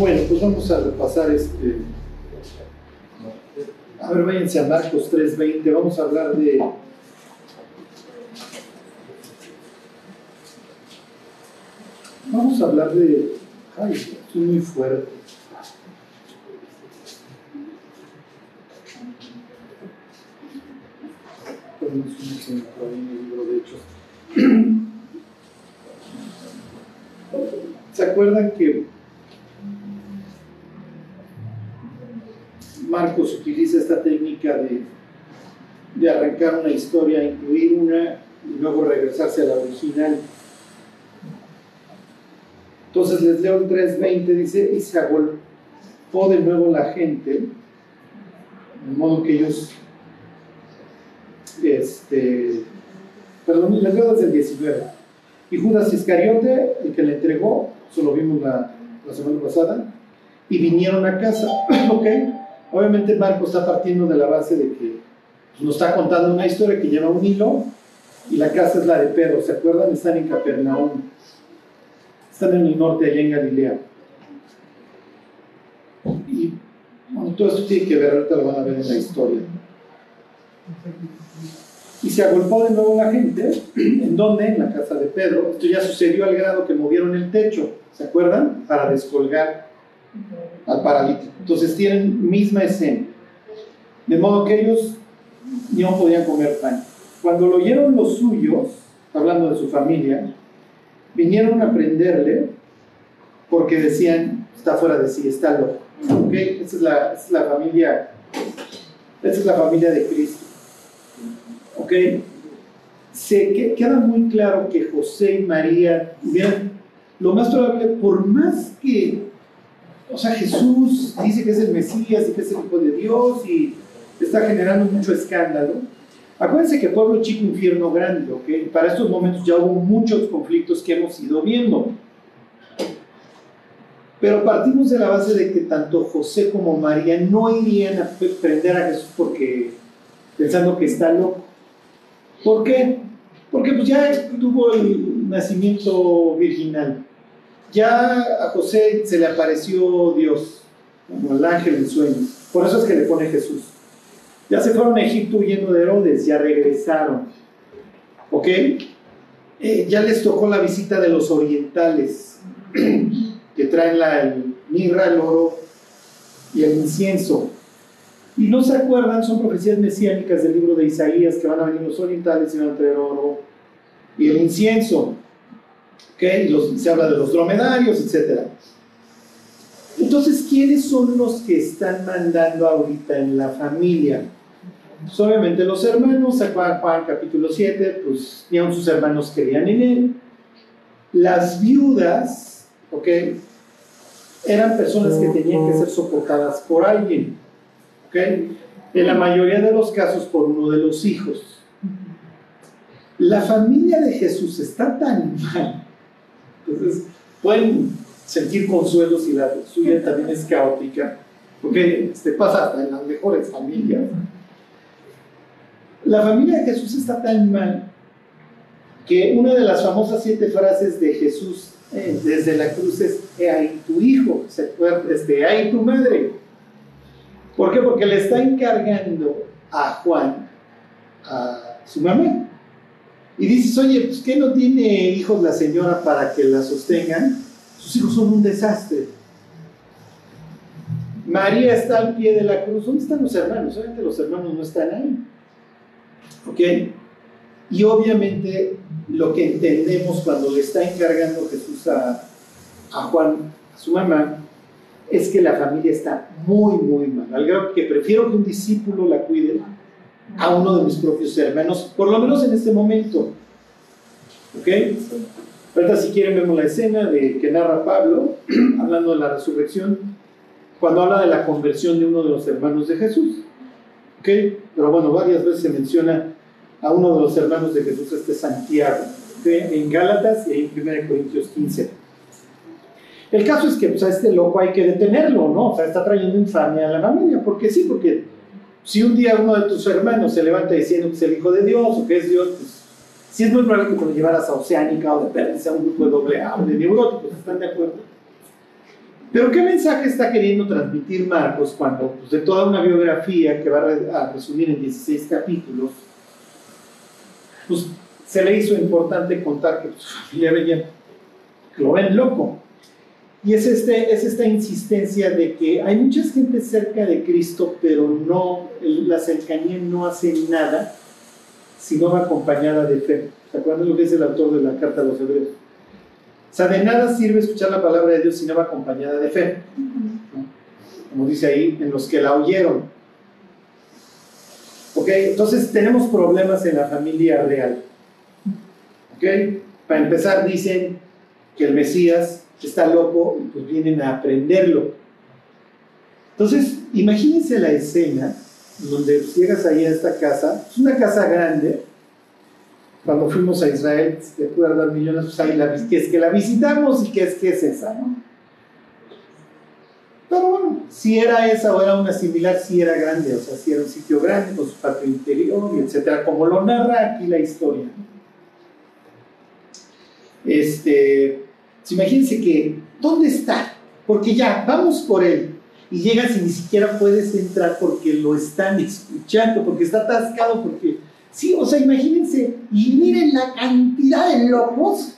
Bueno, pues vamos a repasar este. A ver, váyanse a Marcos 3:20. Vamos a hablar de. Vamos a hablar de. Ay, estoy muy fuerte. Ponemos un ejemplo en el libro de Hechos. ¿Se acuerdan que Marcos utiliza esta técnica de, arrancar una historia, incluir una y luego regresarse a la original? Entonces les leo el 3.20, dice, y se agolpó de nuevo la gente, de modo que ellos, este, perdón, les leo desde el 19. Y Judas Iscariote, el que le entregó, eso lo vimos la semana pasada, y vinieron a casa, ¿ok? Obviamente Marcos está partiendo de la base de que pues, nos está contando una historia que lleva un hilo, y la casa es la de Pedro, ¿se acuerdan? Están en Capernaum están en el norte, allá en Galilea. Y bueno, todo esto tiene que ver, ahorita lo van a ver en la historia. Y se agolpó de nuevo la gente, ¿en dónde? En la casa de Pedro. Esto ya sucedió al grado que movieron el techo, ¿se acuerdan? Para descolgar al paralítico. Entonces tienen misma escena. De modo que ellos no podían comer pan. Cuando lo oyeron los suyos, hablando de su familia, vinieron a prenderle porque decían, está fuera de sí, está loco. ¿Ok? Esa es la, es la familia, esa es la familia de Cristo. ¿Ok? Se queda muy claro que José y María, bien, lo más probable, por más que, o sea, Jesús dice que es el Mesías y que es el Hijo de Dios y está generando mucho escándalo, Acuérdense que pueblo chico, infierno grande, ¿ok? Para estos momentos ya hubo muchos conflictos que hemos ido viendo. Pero partimos de la base de que tanto José como María no irían a prender a Jesús porque pensando que está loco. ¿Por qué? Porque pues ya tuvo el nacimiento virginal. Ya a José se le apareció Dios, como el ángel en sueños. Por eso es que le pone Jesús. Ya se fueron a Egipto huyendo de Herodes, ya regresaron. ¿Ok? Eh, ya les tocó la visita de los orientales, que traen la mirra, el oro y el incienso. Y no se acuerdan, son profecías mesiánicas del libro de Isaías, que van a venir los orientales y van a traer oro y el incienso. ¿Ok? Y se habla de los dromedarios, etc. Entonces, ¿quiénes son los que están mandando ahorita en la familia? Pues, obviamente los hermanos, Juan, Juan capítulo 7, pues ni aun sus hermanos creían en él. Las viudas, ¿ok? Eran personas que tenían que ser soportadas por alguien, ¿ok? En la mayoría de los casos por uno de los hijos. La familia de Jesús está tan mal. Entonces, pueden sentir consuelo si la suya también es caótica, porque este pasa en las mejores familias. La familia de Jesús está tan mal que una de las famosas siete frases de Jesús eh, desde la cruz es, he tu hijo, este, he ahí tu madre. ¿Por qué? Porque le está encargando a Juan, a su mamá. Y dices, oye, pues ¿qué no tiene hijos la señora para que la sostengan? Sus hijos son un desastre. María está al pie de la cruz. ¿Dónde están los hermanos? Obviamente los hermanos no están ahí. ¿Ok? Y obviamente lo que entendemos cuando le está encargando Jesús a, a Juan, a su mamá, es que la familia está muy, muy mal. Al grado que prefiero que un discípulo la cuide a uno de mis propios hermanos, por lo menos en este momento. ¿Ok? Ahorita si quieren vemos la escena de que narra Pablo, hablando de la resurrección, cuando habla de la conversión de uno de los hermanos de Jesús. ¿Ok? Pero bueno, varias veces se menciona a uno de los hermanos de Jesús, este Santiago, en Gálatas y en 1 Corintios 15. El caso es que pues, a este loco hay que detenerlo, ¿no? O sea, está trayendo infamia a la familia, porque sí, porque si un día uno de tus hermanos se levanta diciendo que es el Hijo de Dios o que es Dios, pues sí es muy probable que lo llevaras a Oceánica o de pertenece a un grupo de doble A o de neuróticos, ¿están de acuerdo? Pero ¿qué mensaje está queriendo transmitir Marcos cuando pues, de toda una biografía que va a resumir en 16 capítulos, pues se le hizo importante contar que su familia veía, lo ven loco. Y es, este, es esta insistencia de que hay mucha gente cerca de Cristo, pero no, la cercanía no hace nada si no va acompañada de fe. ¿Se acuerdan lo que es el autor de la carta a los hebreos? O sea, de nada sirve escuchar la palabra de Dios si no va acompañada de fe. Como dice ahí, en los que la oyeron. Ok, entonces tenemos problemas en la familia real. Ok, para empezar dicen que el Mesías está loco y pues vienen a aprenderlo. Entonces, imagínense la escena donde llegas ahí a esta casa, es una casa grande, cuando fuimos a Israel, te pude dar millones, pues ahí la, que es que la visitamos y que es que es esa, ¿no? Pero bueno, si era esa o era una similar, si era grande, o sea, si era un sitio grande con su patio interior y etcétera, como lo narra aquí la historia. Este, imagínense que, ¿dónde está? Porque ya, vamos por él. Y llegas y ni siquiera puedes entrar porque lo están escuchando, porque está atascado, porque Sí, o sea, imagínense, y miren la cantidad de locos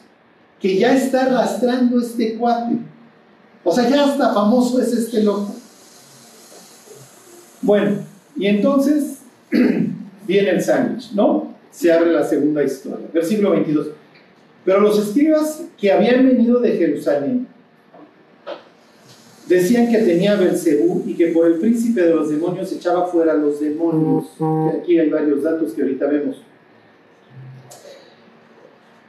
que ya está arrastrando este cuate. O sea, ya hasta famoso es este loco. Bueno, y entonces viene el sándwich, ¿no? Se abre la segunda historia, versículo 22. Pero los escribas que habían venido de Jerusalén Decían que tenía Belcebú y que por el príncipe de los demonios echaba fuera a los demonios. Aquí hay varios datos que ahorita vemos.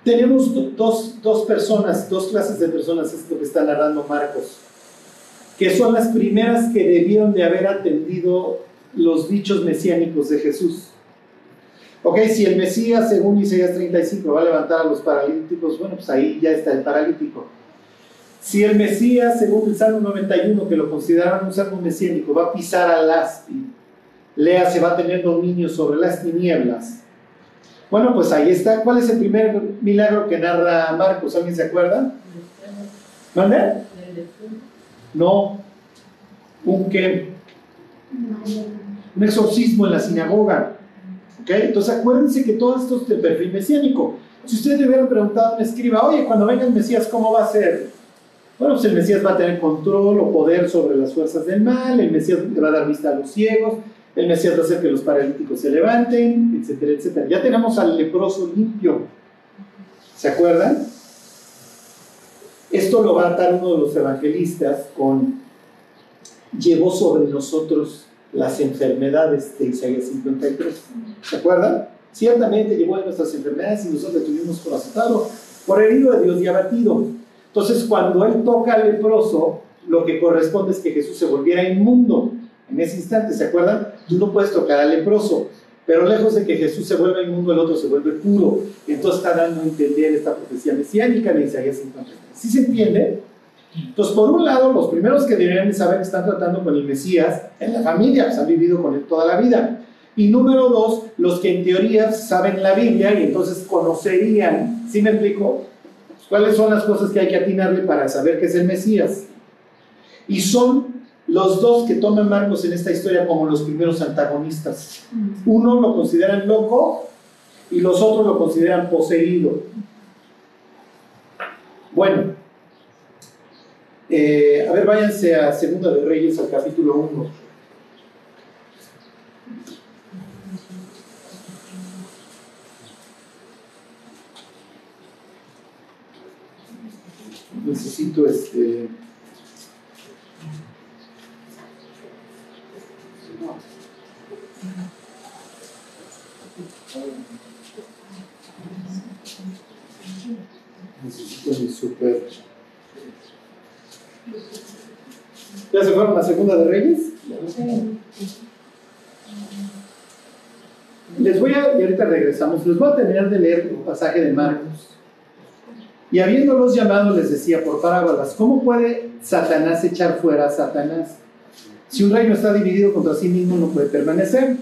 Tenemos dos, dos personas, dos clases de personas, esto que está narrando Marcos, que son las primeras que debieron de haber atendido los dichos mesiánicos de Jesús. Ok, si el Mesías, según Isaías 35, va a levantar a los paralíticos, bueno, pues ahí ya está el paralítico. Si el Mesías, según el Salmo 91, que lo consideraban un salmo mesiánico, va a pisar al aspi, lea, se va a tener dominio sobre las tinieblas. Bueno, pues ahí está. ¿Cuál es el primer milagro que narra Marcos? ¿Alguien se acuerda? ¿Mande? No. ¿Un qué? Un exorcismo en la sinagoga. Entonces acuérdense que todo esto es de perfil mesiánico. Si ustedes le hubieran preguntado a un escriba, oye, cuando venga el Mesías, ¿cómo va a ser? Bueno, pues el Mesías va a tener control o poder sobre las fuerzas del mal, el Mesías va a dar vista a los ciegos, el Mesías va a hacer que los paralíticos se levanten, etcétera, etcétera. Ya tenemos al leproso limpio. ¿Se acuerdan? Esto lo va a atar uno de los evangelistas con llevó sobre nosotros las enfermedades de Isaías 53. ¿Se acuerdan? Ciertamente llevó nuestras enfermedades y nosotros tuvimos por azotado, por herido de Dios y abatido. Entonces, cuando él toca al leproso, lo que corresponde es que Jesús se volviera inmundo. En ese instante, ¿se acuerdan? Tú no puedes tocar al leproso, pero lejos de que Jesús se vuelva inmundo, el otro se vuelve puro. Entonces está dando a entender esta profecía mesiánica de Isaías 53. ¿Sí se entiende? Entonces, por un lado, los primeros que deberían saber que están tratando con el Mesías en la familia, pues han vivido con él toda la vida. Y número dos, los que en teoría saben la Biblia y entonces conocerían, ¿sí me explico? ¿Cuáles son las cosas que hay que atinarle para saber que es el Mesías? Y son los dos que toman Marcos en esta historia como los primeros antagonistas. Uno lo consideran loco y los otros lo consideran poseído. Bueno, eh, a ver, váyanse a Segunda de Reyes, al capítulo 1. necesito este necesito mi super ¿Ya se fueron a la segunda de Reyes? Les voy a, y ahorita regresamos, les voy a terminar de leer el pasaje de Marcos. Y habiéndolos llamado les decía por parábolas, ¿cómo puede Satanás echar fuera a Satanás? Si un reino está dividido contra sí mismo no puede permanecer.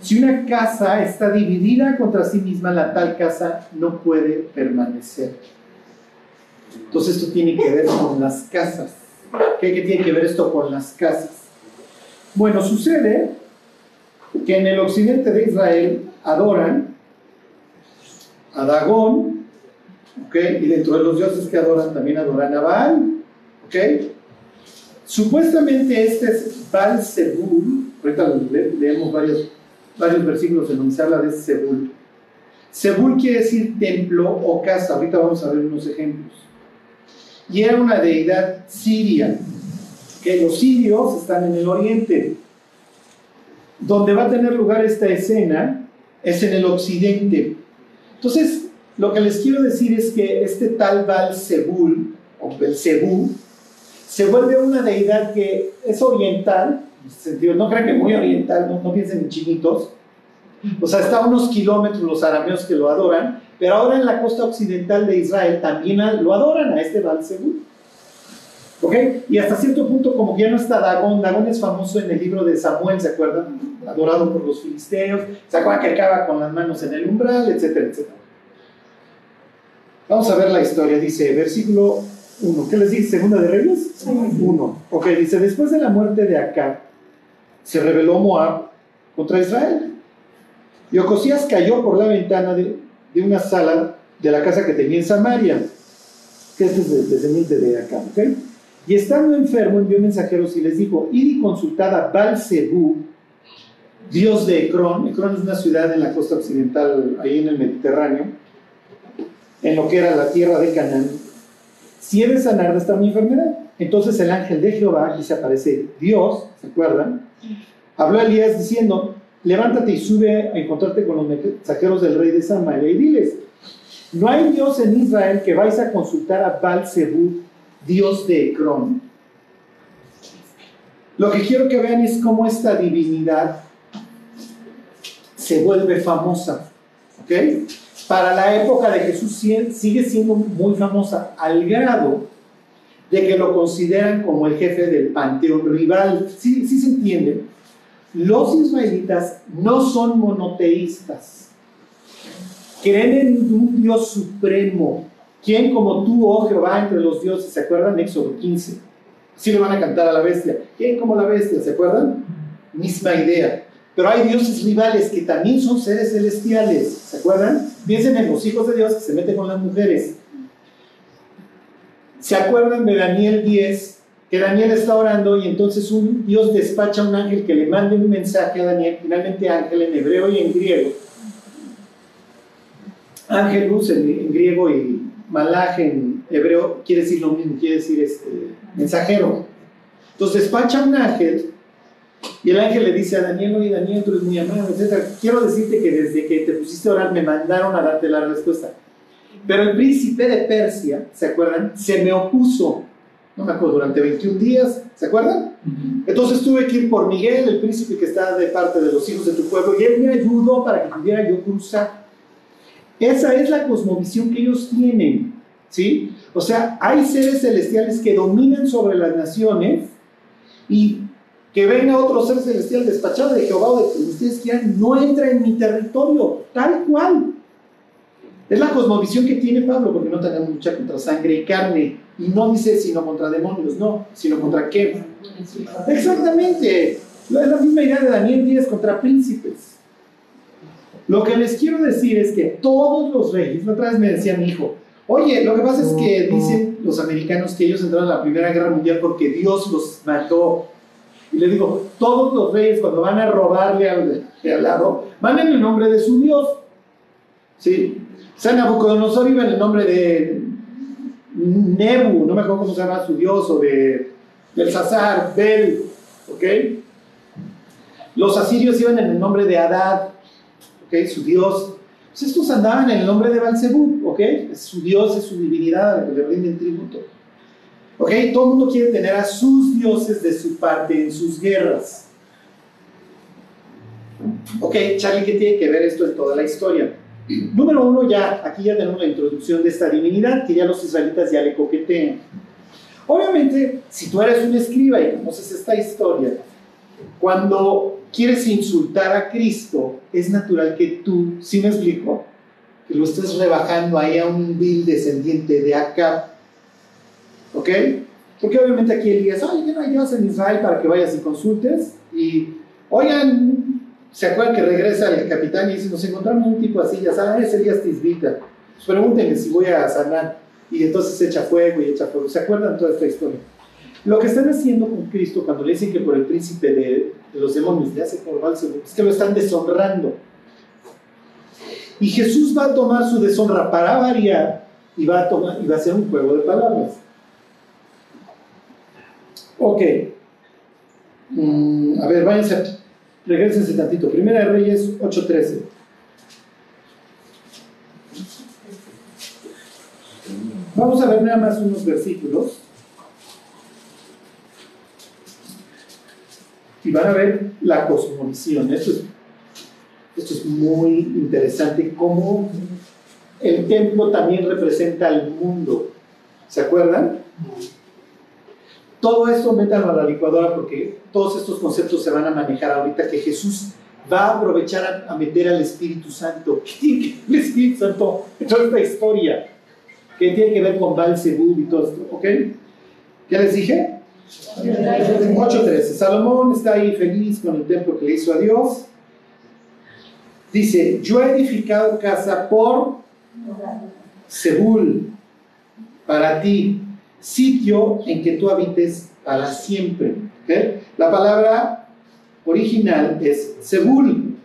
Si una casa está dividida contra sí misma, la tal casa no puede permanecer. Entonces esto tiene que ver con las casas. ¿Qué, ¿Qué tiene que ver esto con las casas? Bueno, sucede que en el occidente de Israel adoran a Dagón, ¿ok? Y dentro de los dioses que adoran también adoran a Baal. Supuestamente este es Baal Zebul, ahorita leemos varios, varios versículos en donde se habla de Zebul. Zebul quiere decir templo o casa, ahorita vamos a ver unos ejemplos. Y era una deidad siria, que los sirios están en el oriente. Donde va a tener lugar esta escena es en el occidente. Entonces, lo que les quiero decir es que este tal Baal Zebul, o Belzebú, se vuelve una deidad que es oriental, en sentido, no crean que muy oriental, no, piensen en chiquitos, o sea, está a unos kilómetros los arameos que lo adoran, pero ahora en la costa occidental de Israel también lo adoran a este Baal Zebul. ¿Ok? Y hasta cierto punto, como que ya no está Dagón, Dagón es famoso en el libro de Samuel, ¿se acuerdan? Adorado por los filisteos, ¿se acuerdan que acaba con las manos en el umbral, etcétera, etcétera? Vamos a ver la historia, dice, versículo 1. ¿Qué les dice? ¿Segunda de Reyes? 1. Ok, dice, después de la muerte de Acab, se rebeló Moab contra Israel. Y Ocosías cayó por la ventana de, de, una sala de la casa que tenía en Samaria, que es descendiente de Acab, ¿ok? Y estando enfermo, envió mensajeros y les dijo, id y consultad a Balzebú, dios de Ecrón. Ecrón es una ciudad en la costa occidental, ahí en el Mediterráneo, en lo que era la tierra de Canaán. Si he de sanar de esta mi enfermedad. Entonces el ángel de Jehová, aquí se aparece Dios, ¿se acuerdan? Habló a Elías diciendo, levántate y sube a encontrarte con los mensajeros del rey de Samaria y diles, no hay Dios en Israel que vais a consultar a Balzebú, Dios de Ecrón. Lo que quiero que vean es cómo esta divinidad se vuelve famosa. ¿Ok? Para la época de Jesús sigue siendo muy famosa, al grado de que lo consideran como el jefe del panteón rival. Sí, sí se entiende. Los israelitas no son monoteístas. Creen en un Dios supremo, ¿Quién como tú, oh Jehová, entre los dioses? ¿Se acuerdan? Éxodo 15. Sí le van a cantar a la bestia. ¿Quién como la bestia? ¿Se acuerdan? Misma idea. Pero hay dioses rivales que también son seres celestiales. ¿Se acuerdan? Piensen en los hijos de Dios que se meten con las mujeres. ¿Se acuerdan de Daniel 10? Que Daniel está orando y entonces un Dios despacha a un ángel que le mande un mensaje a Daniel, finalmente ángel en hebreo y en griego. Ángelus en griego y malaj en hebreo quiere decir lo mismo, quiere decir este, mensajero. Entonces despacha un ángel y el ángel le dice a Daniel, oye Daniel, tú eres muy amable, etc. Quiero decirte que desde que te pusiste a orar me mandaron a darte la respuesta. Pero el príncipe de Persia, ¿se acuerdan? Se me opuso, no me acuerdo, durante 21 días, ¿se acuerdan? Entonces tuve que ir por Miguel, el príncipe que está de parte de los hijos de tu pueblo, y él me ayudó para que pudiera yo cruzar. Esa es la cosmovisión que ellos tienen, ¿sí? O sea, hay seres celestiales que dominan sobre las naciones y que venga otro ser celestial despachado de Jehová o de quien ustedes quieran, no entra en mi territorio, tal cual. Es la cosmovisión que tiene Pablo, porque no tenemos lucha contra sangre y carne, y no dice sino contra demonios, no, sino contra qué. Exactamente. Es la misma idea de Daniel 10 contra príncipes. Lo que les quiero decir es que todos los reyes, otra vez me decía mi hijo, oye, lo que pasa es que dicen los americanos que ellos entraron a la Primera Guerra Mundial porque Dios los mató. Y le digo, todos los reyes cuando van a robarle al, al lado, van en el nombre de su Dios. ¿Sí? San Nabucodonosor iba en el nombre de Nebu, no me acuerdo cómo se llama su Dios, o de Belsasar, Bel, ¿ok? Los asirios iban en el nombre de Adad, su Dios. Pues estos andaban en el nombre de Balzebú, ¿ok? Es su Dios, es su divinidad a que le rinden tributo. ¿Ok? Todo el mundo quiere tener a sus dioses de su parte en sus guerras. Ok, Charlie, ¿qué tiene que ver esto en toda la historia? Número uno, ya, aquí ya tenemos la introducción de esta divinidad que ya los israelitas ya le coquetean. Obviamente, si tú eres un escriba y conoces esta historia, cuando quieres insultar a Cristo, es natural que tú, si me explico, que lo estés rebajando ahí a un vil descendiente de Acab. ¿Ok? Porque obviamente aquí Elías, oye, que no hay Dios en Israel para que vayas y consultes. Y, oigan, ¿se acuerdan que regresa el capitán y dice, nos encontramos un tipo así, ya saben, es Elías Tisbita. Pues pregúntenme si voy a sanar. Y entonces echa fuego y echa fuego. ¿Se acuerdan toda esta historia? Lo que están haciendo con Cristo cuando le dicen que por el príncipe de, los demonios le hace por es que lo están deshonrando. Y Jesús va a tomar su deshonra para variar y va a, tomar, y va a hacer un juego de palabras. Ok. Mm, a ver, váyanse, regresense tantito. Primera de Reyes 8:13. Vamos a ver nada más unos versículos. Y van a ver la cosmovisión. Esto es, esto es muy interesante. Cómo el templo también representa al mundo. ¿Se acuerdan? Todo esto métanlo a la licuadora porque todos estos conceptos se van a manejar ahorita que Jesús va a aprovechar a, meter al Espíritu Santo. ¿Qué tiene que ver el Espíritu Santo toda esta historia? ¿Qué tiene que ver con Baal y todo esto? ¿Ok? ¿Qué les dije? 8.13. Salomón está ahí feliz con el templo que le hizo a Dios. Dice, yo he edificado casa por Sebul, para ti, sitio en que tú habites para siempre. La palabra original es Sebul.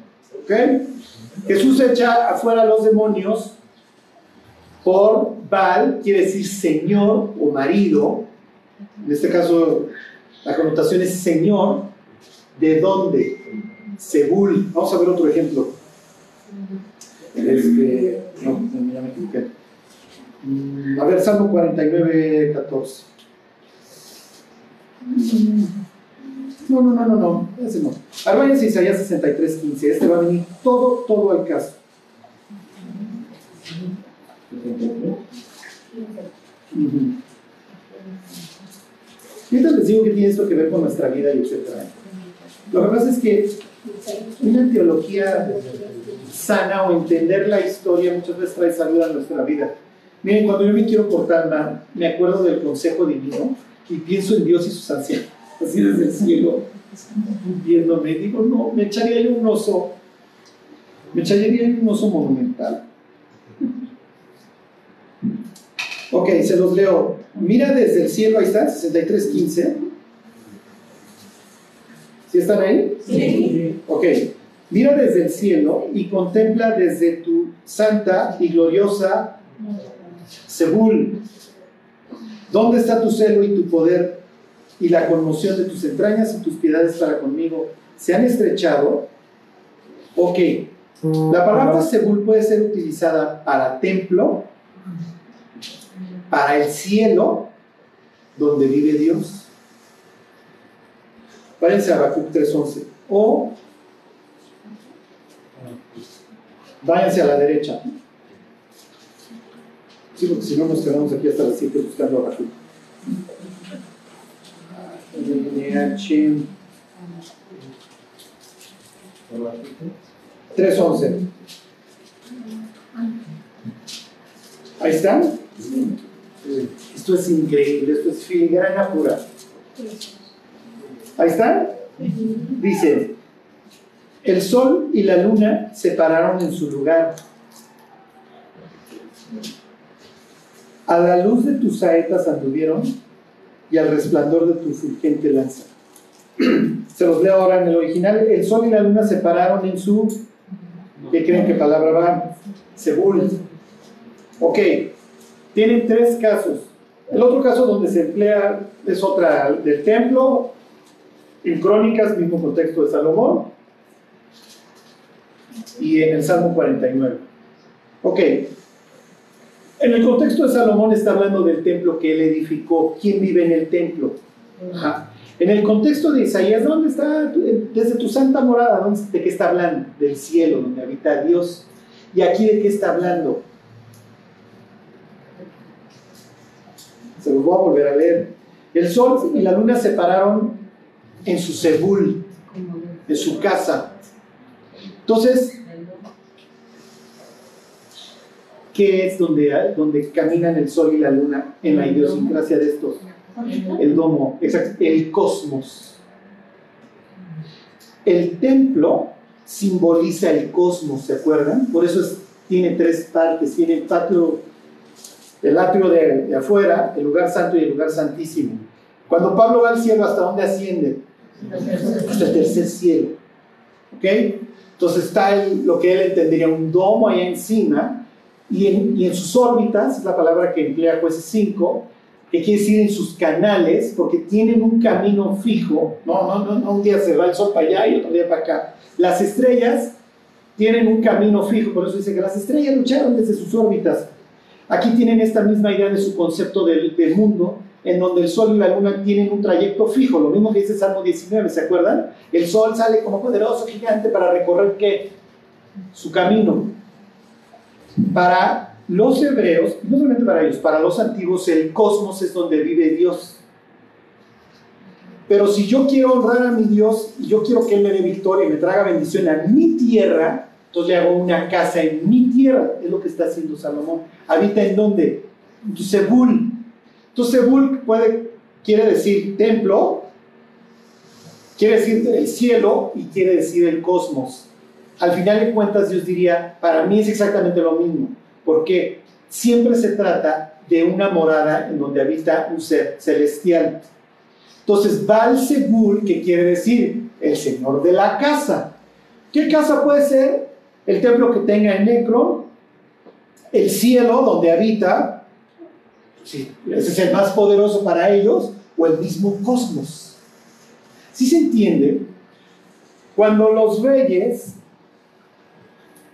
Jesús echa afuera a los demonios por Baal, quiere decir señor o marido. En este caso, la connotación es señor. ¿De dónde? Sebul. Vamos a ver otro ejemplo. Este, no, ya me equivoqué. A ver, Salmo 49, 14. No, no, no, no, no, ese no. Ahora váyanse Isaías 63, 15. Este va a venir todo, todo al caso. Mientras les digo que tiene esto que ver con nuestra vida y etcétera. Lo que pasa es que una teología sana o entender la historia muchas veces trae salud a nuestra vida. Miren, cuando yo me quiero portar mal, me acuerdo del consejo divino y pienso en Dios y sus ancianos, así desde el cielo, viéndome. Digo, no, me echaría yo un oso, me echaría yo un oso monumental. Ok, se los leo. Mira desde el cielo, ahí está, 63.15. ¿Sí están ahí? Sí. Ok. Mira desde el cielo y contempla desde tu santa y gloriosa Sebul. ¿Dónde está tu celo y tu poder y la conmoción de tus entrañas y tus piedades para conmigo? ¿Se han estrechado? Ok. La palabra Sebul puede ser utilizada para templo, para el cielo, donde vive Dios. Váyanse a Habacuc 3.11. O váyanse a la derecha. Sí, porque si no nos quedamos aquí hasta las 7 buscando a Habacuc. 3.11. Ahí están. Esto es increíble, esto es filigrana pura. Ahí está. Dice, el sol y la luna se pararon en su lugar. A la luz de tus saetas anduvieron y al resplandor de tu fulgente lanza. Se los leo ahora en el original. El sol y la luna se pararon en su... ¿Qué creen que palabra va? Sebul. Ok, tienen tres casos. El otro caso donde se emplea es otra del templo, en Crónicas, mismo contexto de Salomón, y en el Salmo 49. Ok, en el contexto de Salomón está hablando del templo que él edificó, quién vive en el templo. En el contexto de Isaías, ¿dónde está? Desde tu santa morada, ¿de qué está hablando? Del cielo, donde habita Dios. ¿Y aquí de qué está hablando? Se los voy a volver a leer. El sol y la luna se pararon en su sebul, en su casa. Entonces, ¿qué es donde, donde caminan el sol y la luna en la idiosincrasia de estos? El domo, exacto, el cosmos. El templo simboliza el cosmos, ¿se acuerdan? Por eso tiene tres partes, tiene el patio, el atrio de, de, afuera, el lugar santo y el lugar santísimo. Cuando Pablo va al cielo, ¿hasta dónde asciende? Hasta el tercer cielo. ¿Ok? Entonces está lo que él entendería un domo ahí encima y en, sus órbitas, es la palabra que emplea jueces 5, que quiere decir en sus canales, porque tienen un camino fijo. No, no, no, no, un día se va el sol para allá y otro día para acá. Las estrellas tienen un camino fijo, por eso dice que las estrellas lucharon desde sus órbitas. Aquí tienen esta misma idea de su concepto del, del mundo, en donde el Sol y la Luna tienen un trayecto fijo, lo mismo que dice Salmo 19, ¿se acuerdan? El Sol sale como poderoso gigante para recorrer ¿qué? Su camino. Para los hebreos, no solamente para ellos, para los antiguos, el cosmos es donde vive Dios. Pero si yo quiero honrar a mi Dios y yo quiero que Él me dé victoria y me traga bendición a mi tierra, entonces le hago una casa en mi tierra. Es lo que está haciendo Salomón. ¿Habita en dónde? En Sebul. Tu Sebul puede, quiere decir templo, quiere decir el cielo y quiere decir el cosmos. Al final de cuentas, Dios diría, para mí es exactamente lo mismo, porque siempre se trata de una morada en donde habita un ser celestial. Entonces, Baal Sebul, que quiere decir el señor de la casa. ¿Qué casa puede ser? El templo que tenga en Necro, el cielo donde habita, sí, ese es el más poderoso para ellos, o el mismo cosmos. Si se entiende, cuando los reyes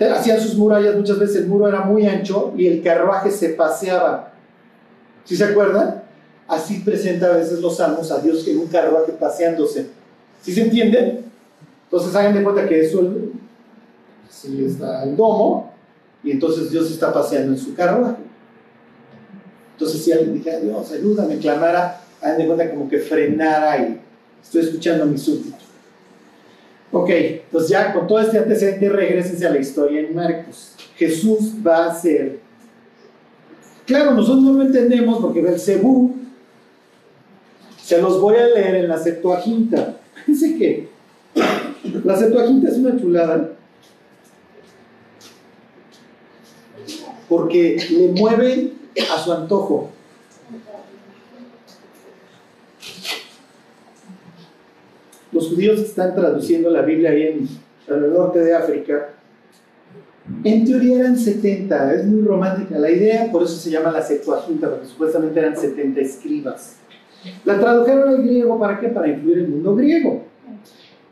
hacían sus murallas, muchas veces el muro era muy ancho y el carruaje se paseaba. ¿Sí se acuerdan? Así presenta a veces los salmos a Dios en un carruaje paseándose. ¿Sí se entiende? Entonces hagan de cuenta que eso sí está el domo y entonces Dios está paseando en su carruaje. Entonces si alguien dijera, Dios, ayúdame, clamara, hagan de cuenta como que frenara y estoy escuchando a mi súbdito. Ok, entonces ya con todo este antecedente regresense a la historia en Marcos. Jesús va a ser... Claro, nosotros no lo entendemos porque Belcebú se los voy a leer en la Septuaginta. Fíjense que la Septuaginta es una chulada porque le mueven a su antojo. Los judíos que están traduciendo la Biblia ahí en, en el norte de África, en teoría eran 70, es muy romántica la idea, por eso se llama la Septuaginta, porque supuestamente eran 70 escribas. La tradujeron al griego, ¿para qué? Para incluir el mundo griego.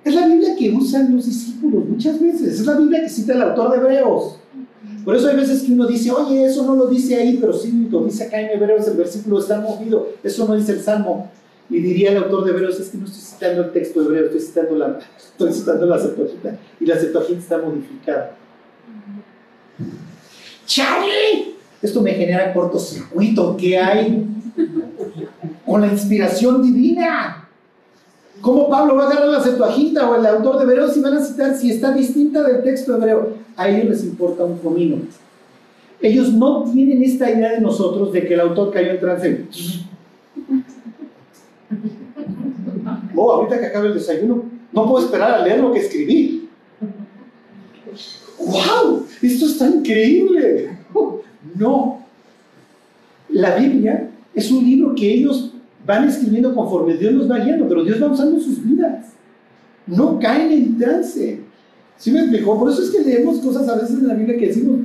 Es la Biblia que usan los discípulos muchas veces, es la Biblia que cita el autor de Hebreos. Por eso hay veces que uno dice, oye, eso no lo dice ahí, pero sí lo dice acá en Hebreos, el versículo está movido, eso no dice el Salmo. Y diría el autor de Hebreos, es que no estoy citando el texto hebreo, estoy citando la, estoy citando la Septuaginta, y la Septuaginta está modificada. ¡Charlie! Esto me genera cortocircuito, ¿qué hay? Con la inspiración divina. ¿Cómo Pablo va a agarrar la Septuaginta o el autor de Hebreos y van a citar si está distinta del texto hebreo? A ellos les importa un comino. Ellos no tienen esta idea de nosotros de que el autor cayó en trance. Oh, ahorita que acabe el desayuno, no puedo esperar a leer lo que escribí. ¡Wow! Esto está increíble. No. La Biblia es un libro que ellos van escribiendo conforme Dios los va guiando, pero Dios va usando sus vidas. No caen en trance. ¿Sí me explicó? Por eso es que leemos cosas a veces en la Biblia que decimos,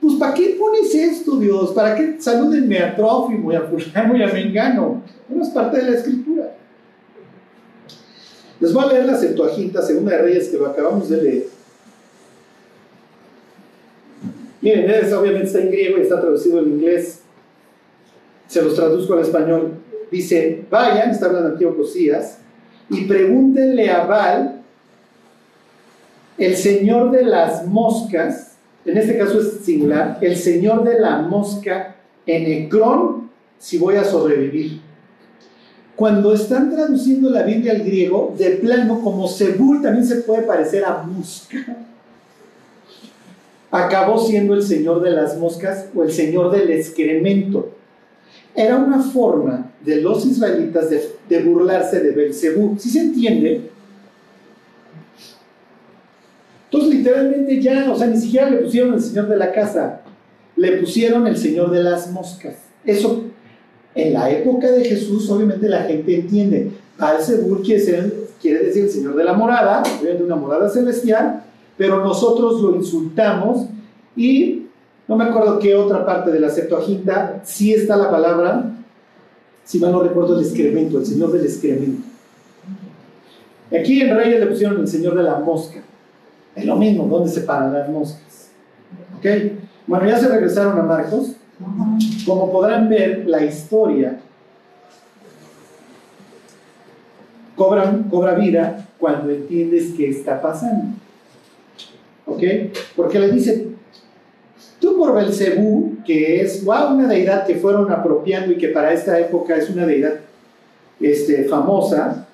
pues ¿para qué pones esto, Dios? ¿Para qué salúdenme a Trófimo y a Fulano y a Mengano? No es parte de la escritura. Les voy a leer la Septuaginta, Segunda de Reyes, que lo acabamos de leer. Miren, obviamente está en griego y está traducido en inglés. Se los traduzco al español. Dice, vayan, está hablando Antiguo Cosías, y pregúntenle a Baal, el señor de las moscas, en este caso es singular, el señor de la mosca en Ecrón, si voy a sobrevivir. Cuando están traduciendo la Biblia al griego, de plano, como Sebul también se puede parecer a mosca acabó siendo el señor de las moscas o el señor del excremento. era una forma de los israelitas de, burlarse de Belcebú. ¿Sí se entiende? Entonces, literalmente ya, o sea, ni siquiera le pusieron el señor de la casa, le pusieron el señor de las moscas. Eso, en la época de Jesús, obviamente la gente entiende. Quiere, quiere decir el señor de la morada, de una morada celestial, pero nosotros lo insultamos y no me acuerdo qué otra parte de la Septuaginta sí está la palabra, si mal no recuerdo, el excremento, el señor del excremento. Aquí en Reyes le pusieron el señor de la mosca. Es lo mismo, ¿dónde se paran las moscas? ¿Ok? Bueno, ya se regresaron a Marcos. Como podrán ver, la historia cobra, vida cuando entiendes qué está pasando. ¿Ok? Porque le dice, Tú por Belcebú, que es una deidad que fueron apropiando y que para esta época es una deidad este, famosa,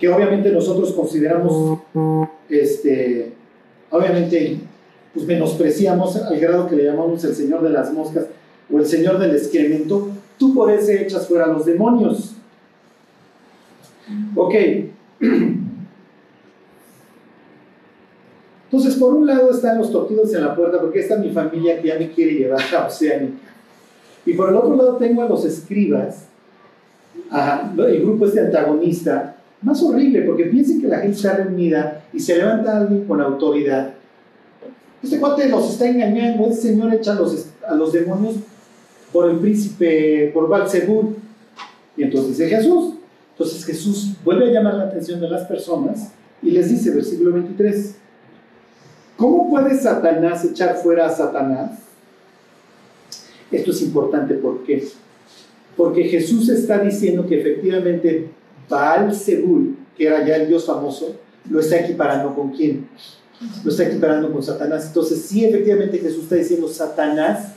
que obviamente nosotros consideramos, este, obviamente, pues menospreciamos al grado que le llamamos el Señor de las Moscas o el Señor del Excremento, tú por ese echas fuera los demonios. Ok. Entonces, por un lado están los toquidos en la puerta, porque esta es mi familia que ya me quiere llevar a Oceánica. Y por el otro lado tengo a los escribas, el grupo este antagonista, más horrible, porque piensen que la gente está reunida y se levanta alguien con autoridad. Este cuate los está engañando, este señor echa a los, demonios por el príncipe, por Balzebú. Y entonces dice Jesús. Entonces Jesús vuelve a llamar la atención de las personas y les dice, versículo 23, ¿Cómo puede Satanás echar fuera a Satanás? Esto es importante, ¿por qué? Porque Jesús está diciendo que efectivamente Baal Zebul, que era ya el Dios famoso, lo está equiparando con quién? Lo está equiparando con Satanás. Entonces, sí, efectivamente Jesús está diciendo Satanás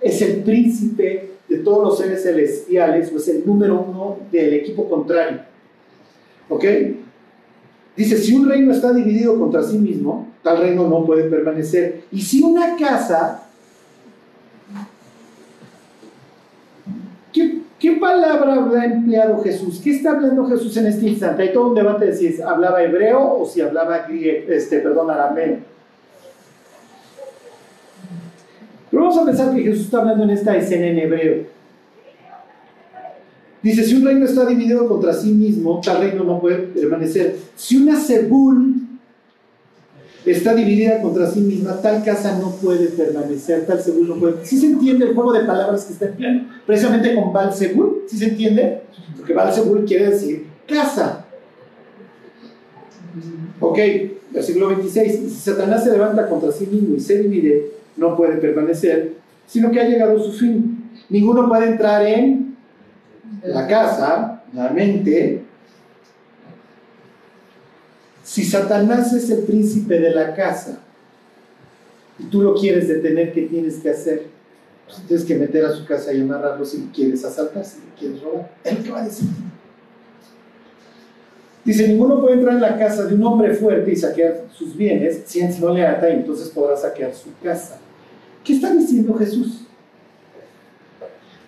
es el príncipe de todos los seres celestiales, o es el número uno del equipo contrario. ¿Ok? Dice, si un reino está dividido contra sí mismo, tal reino no puede permanecer. Y si una casa, palabra habrá empleado Jesús? ¿Qué está hablando Jesús en este instante? Hay todo un debate de si hablaba hebreo o si hablaba griego, este, perdón, arameo. Pero vamos a pensar que Jesús está hablando en esta escena en hebreo. Dice, si un reino está dividido contra sí mismo, tal reino no puede permanecer. Si una Sebul está dividida contra sí misma, tal casa no puede permanecer, tal Sebul no puede. ¿Sí se entiende el juego de palabras que está empleando? Precisamente con Baal Sebul, ¿sí se entiende? Porque Baal Sebul quiere decir casa. Ok, versículo 26. Si Satanás se levanta contra sí mismo y se divide, no puede permanecer, sino que ha llegado su fin. Ninguno puede entrar en la casa, la mente, si Satanás es el príncipe de la casa y tú lo quieres detener, ¿qué tienes que hacer? Pues tienes que meter a su casa y amarrarlo si quieres asaltar, si quieres robar. Él que va a decir. Dice, ninguno puede entrar en la casa de un hombre fuerte y saquear sus bienes si no le ata y entonces podrá saquear su casa. ¿Qué está diciendo Jesús?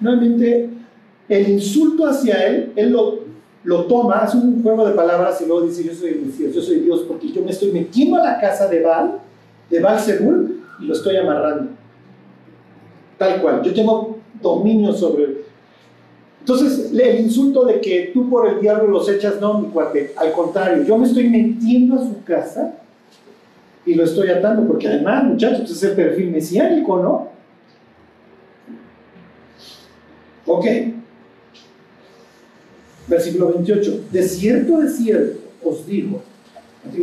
Nuevamente, el insulto hacia él, él lo, lo toma, hace un juego de palabras y luego dice, yo soy Dios, yo soy Dios, porque yo me estoy metiendo a la casa de Baal, de Baal Zebul, y lo estoy amarrando. Tal cual, yo tengo dominio sobre él. Entonces, el insulto de que tú por el diablo los echas, no, mi cuate, al contrario, yo me estoy metiendo a su casa y lo estoy atando, porque además, muchachos, pues es el perfil mesiánico, ¿no? Ok, versículo 28. De cierto, de cierto, os digo.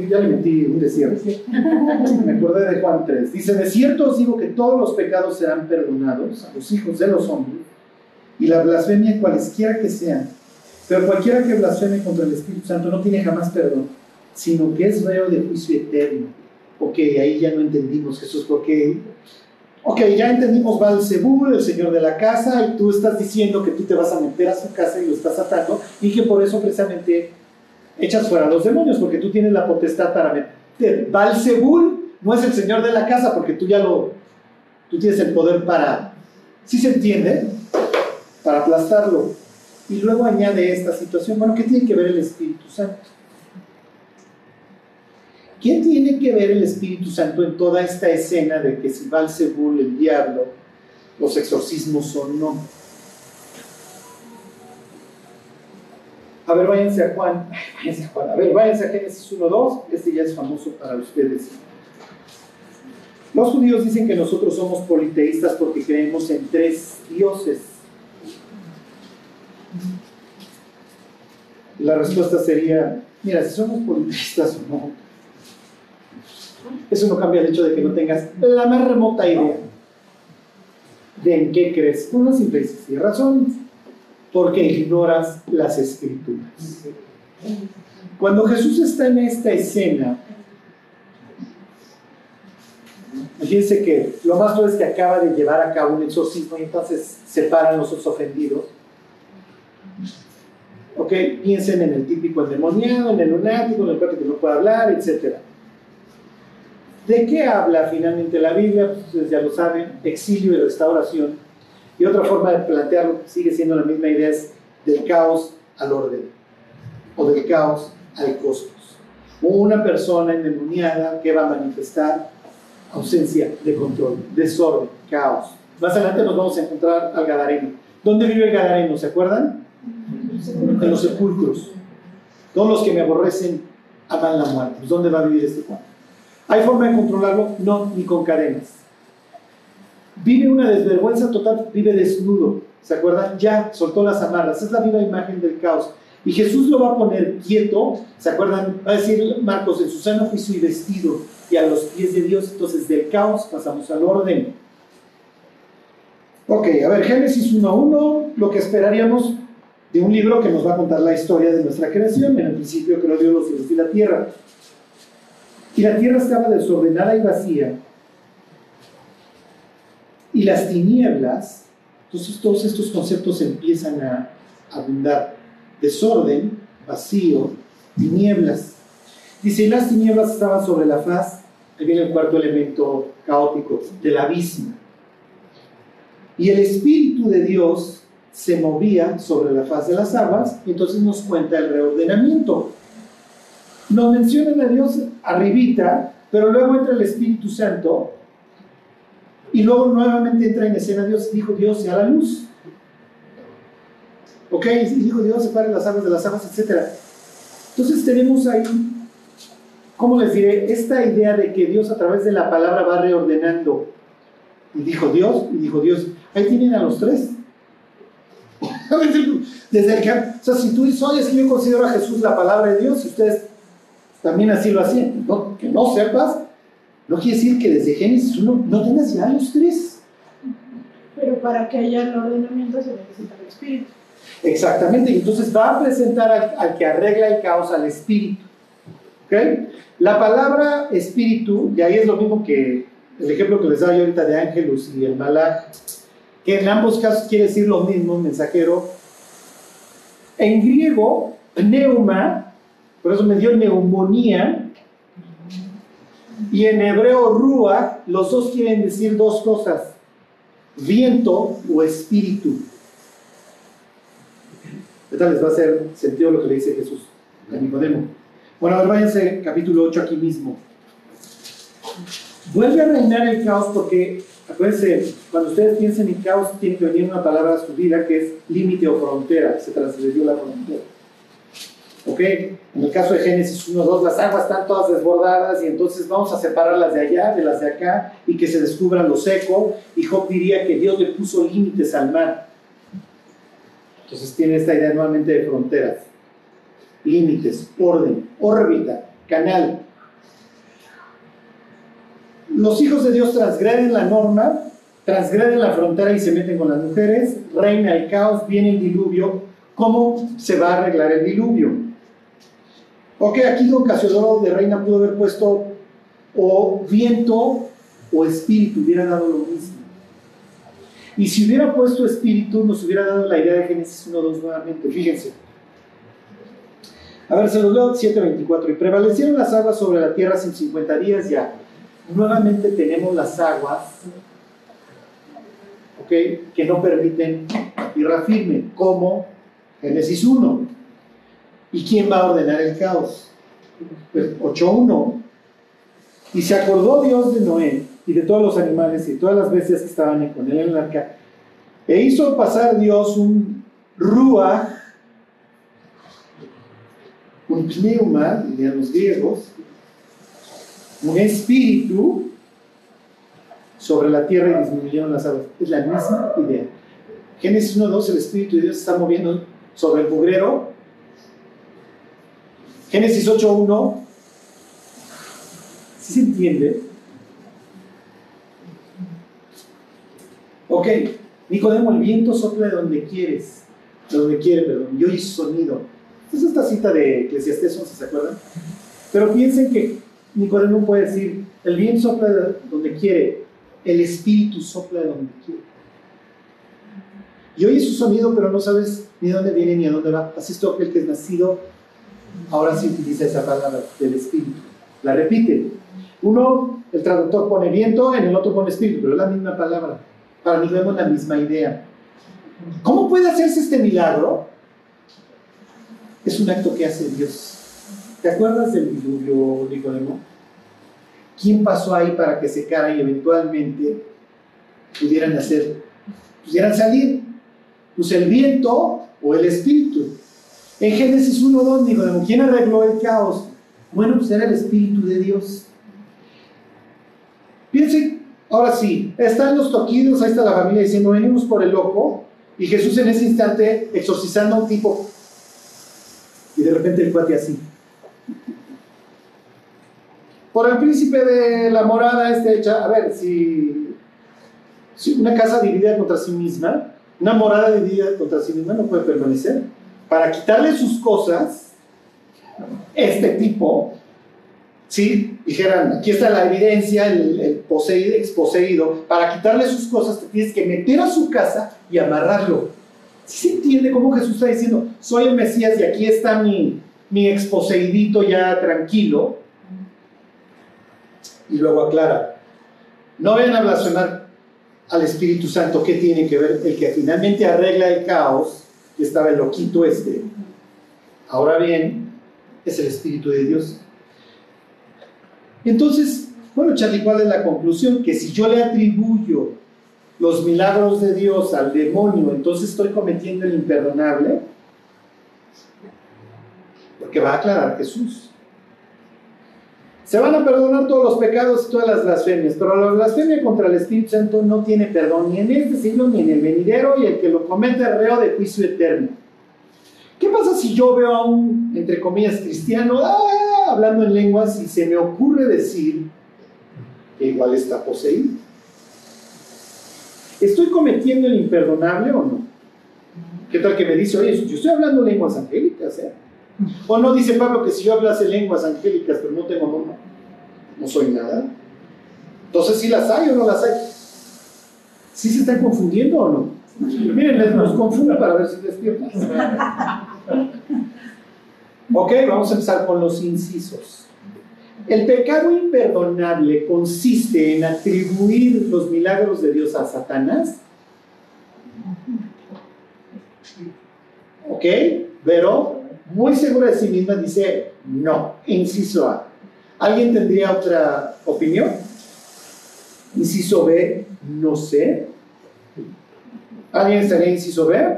Ya le metí un desierto. Me acordé de Juan 3. Dice, de cierto os digo que todos los pecados serán perdonados a los hijos de los hombres y la blasfemia cualesquiera que sean. Pero cualquiera que blasfeme contra el Espíritu Santo no tiene jamás perdón, sino que es reo de juicio eterno. Ok, ahí ya no entendimos Jesús, porque Ok, ya entendimos Balcebú, el señor de la casa, y tú estás diciendo que tú te vas a meter a su casa y lo estás atando, y que por eso precisamente echas fuera a los demonios, porque tú tienes la potestad para meter. Balcebú no es el señor de la casa, porque tú ya lo, tú tienes el poder para, ¿sí se entiende? para aplastarlo. Y luego añade esta situación, bueno, ¿qué tiene que ver el Espíritu Santo? ¿Qué tiene que ver el Espíritu Santo en toda esta escena de que si Balsebul, el diablo, los exorcismos o no? A ver, váyanse a Juan. Váyanse a Juan. A ver, váyanse a Génesis 1.2. Este ya es famoso para ustedes. Los judíos dicen que nosotros somos politeístas porque creemos en tres dioses. La respuesta sería, mira, si somos politeístas o no, eso no cambia el hecho de que no tengas la más remota idea de en qué crees. Una simple y sencilla razón, porque ignoras las escrituras. Cuando Jesús está en esta escena, Fíjense que lo más duro es que acaba de llevar a cabo un exorcismo y entonces separan los ofendidos. Ok, piensen en el típico endemoniado, en el lunático, en el cuate que no puede hablar, etc. ¿De qué habla finalmente la Biblia? Pues ustedes ya lo saben, exilio y restauración. Y otra forma de plantearlo sigue siendo la misma idea, es del caos al orden, o del caos al cosmos. Una persona endemoniada que va a manifestar ausencia de control, desorden, caos. Más adelante nos vamos a encontrar al Gadareno. ¿Dónde vive el Gadareno? ¿Se acuerdan? En los sepulcros. Todos los que me aborrecen aman la muerte. Pues, ¿Dónde va a vivir este Juan? ¿Hay forma de controlarlo? No, ni con cadenas. Vive una desvergüenza total, vive desnudo. ¿Se acuerdan? Ya soltó las amarras. Es la viva imagen del caos. Y Jesús lo va a poner quieto. ¿Se acuerdan? Va a decir Marcos, en su sano juicio y vestido y a los pies de Dios. Entonces del caos pasamos al orden. Ok, a ver, Génesis 1.1, lo que esperaríamos de un libro que nos va a contar la historia de nuestra creación. En el principio creó Dios los cielos y la tierra. Y la tierra estaba desordenada y vacía. Y las tinieblas, entonces todos estos conceptos empiezan a abundar. Desorden, vacío, tinieblas. Dice, y las tinieblas estaban sobre la faz, ahí viene el cuarto elemento caótico, del abismo. Y el Espíritu de Dios se movía sobre la faz de las aguas, entonces nos cuenta el reordenamiento. Nos mencionan a Dios arribita, pero luego entra el Espíritu Santo, y luego nuevamente entra en escena Dios, dijo Dios, sea la luz. ¿Ok? Dijo Dios, separe las aguas de las aguas, etc. Entonces tenemos ahí ¿cómo les diré? Esta idea de que Dios a través de la palabra va reordenando. Y dijo Dios, y dijo Dios. Ahí tienen a los tres. Desde el que, o sea, si tú dices, oye, es que yo considero a Jesús la palabra de Dios, y ustedes también así lo hacían, ¿no? que no sepas, no quiere decir que desde Génesis 1 no tengas ya los tres. Pero para que haya el ordenamiento se necesita el Espíritu. Exactamente, y entonces va a presentar al, al que arregla el caos al Espíritu. ¿Ok? La palabra espíritu, y ahí es lo mismo que el ejemplo que les daba yo ahorita de ángelus y el malach, que en ambos casos quiere decir lo mismo, mensajero. En griego, neuma, por eso me dio neumonía, y en hebreo ruach, los dos quieren decir dos cosas, viento o espíritu. Ahorita les va a hacer sentido lo que le dice Jesús a Nicodemo. Bueno, a ver, váyanse capítulo 8 aquí mismo. Vuelve a reinar el caos porque, acuérdense, cuando ustedes piensen en caos, tiene que venir una palabra a su vida que es límite o frontera, se transgredió la frontera. ¿Ok? En el caso de Génesis 1, 2, las aguas están todas desbordadas y entonces vamos a separarlas de allá, de las de acá, y que se descubran lo seco. Y Job diría que Dios le puso límites al mar. Entonces tiene esta idea nuevamente de fronteras límites, orden, órbita, canal. Los hijos de Dios transgreden la norma, transgreden la frontera y se meten con las mujeres, reina el caos, viene el diluvio. ¿Cómo se va a arreglar el diluvio? Ok, aquí Don Casiodoro de Reina pudo haber puesto o viento o espíritu, hubiera dado lo mismo. Y si hubiera puesto espíritu, nos hubiera dado la idea de Génesis 1.2 nuevamente. Fíjense. A ver, se los leo 7.24. Y prevalecieron las aguas sobre la tierra 150 días ya. Nuevamente tenemos las aguas, ¿ok? Que no permiten tierra firme, como Génesis 1. ¿Y quién va a ordenar el caos? Pues 8.1. Y se acordó Dios de Noé y de todos los animales y de todas las bestias que estaban con él en el arca. E hizo pasar Dios un ruach, un pneuma, dirían los griegos, un espíritu sobre la tierra y disminuyeron las aguas. Es la misma idea. Génesis 1.2, el Espíritu de Dios está moviendo sobre el mugrero. Génesis 8.1, ¿sí se entiende? Ok, Nicodemo, el viento sopla de donde quieres, de donde quiere, perdón, y oye sonido. Es esta cita de Eclesiastes si ¿se acuerdan? Pero piensen que Nicodemo puede decir, el viento sopla de donde quiere, el espíritu sopla de donde quiere. Y oyes su sonido, pero no sabes ni dónde viene ni a dónde va. Así es todo aquel que es nacido, ahora sí utiliza esa palabra del espíritu. La repite. Uno, el traductor pone viento, en el otro pone espíritu, pero es la misma palabra. Para mí vemos la misma idea. ¿Cómo puede hacerse este milagro? Es un acto que hace Dios. ¿Te acuerdas del diluvio, Nicodemo? ¿Quién pasó ahí para que secara y eventualmente pudieran hacer, pudieran salir? Pues el viento o el espíritu. En Génesis 1.2 dijo, ¿quién arregló el caos? Bueno, pues era el espíritu de Dios. Piensen, ahora sí, están los toquidos, ahí está la familia diciendo, venimos por el loco, y Jesús en ese instante exorcizando a un tipo, y de repente el cuate así por el príncipe de la morada este hecha, a ver, si, si una casa dividida contra sí misma, una morada dividida contra sí misma no puede permanecer. Para quitarle sus cosas, este tipo, ¿sí? Dijeran, aquí está la evidencia, el, el poseído, exposeído, para quitarle sus cosas te tienes que meter a su casa y amarrarlo. ¿Sí se entiende cómo Jesús está diciendo, soy el Mesías y aquí está mi, mi exposeidito ya tranquilo? y luego aclara. No vayan a blasfemar al Espíritu Santo. ¿Qué tiene que ver? El que finalmente arregla el caos, que estaba el loquito este. Ahora bien, es el Espíritu de Dios. Entonces, bueno, Charlie, ¿cuál es la conclusión? Que si yo le atribuyo los milagros de Dios al demonio, entonces estoy cometiendo el imperdonable. Porque va a aclarar Jesús. Se van a perdonar todos los pecados y todas las blasfemias, pero la blasfemia contra el Espíritu Santo no tiene perdón ni en este siglo ni en el venidero y el que lo comete reo de juicio eterno. ¿Qué pasa si yo veo a un, entre comillas, cristiano ah, hablando en lenguas y se me ocurre decir que igual está poseído? ¿Estoy cometiendo el imperdonable o no? ¿Qué tal que me dice, oye, yo estoy hablando lenguas angélicas, ¿eh? O no dice Pablo que si yo hablase lenguas angélicas pero no tengo no, no soy nada. Entonces, si las hay o no las hay. ¿Sí se están confundiendo o no? Miren, les nos confundo para ver si despiertan. ok, vamos a empezar con los incisos. El pecado imperdonable consiste en atribuir los milagros de Dios a Satanás. ¿Ok? Pero muy segura de sí misma, dice no. Inciso A. ¿Alguien tendría otra opinión? Inciso B, no sé. ¿Alguien estaría inciso B?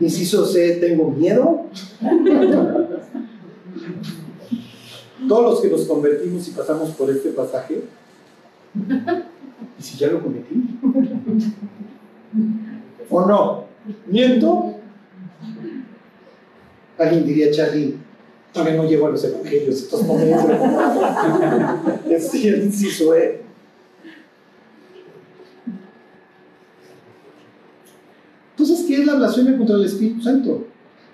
Inciso C, tengo miedo. Todos los que nos convertimos y pasamos por este pasaje, ¿y si ya lo cometí? ¿O no? ¿Miento? Alguien diría, Charlie, todavía no llego a los evangelios, estos momentos. es el inciso. Entonces, ¿qué es la blasfemia contra el Espíritu Santo?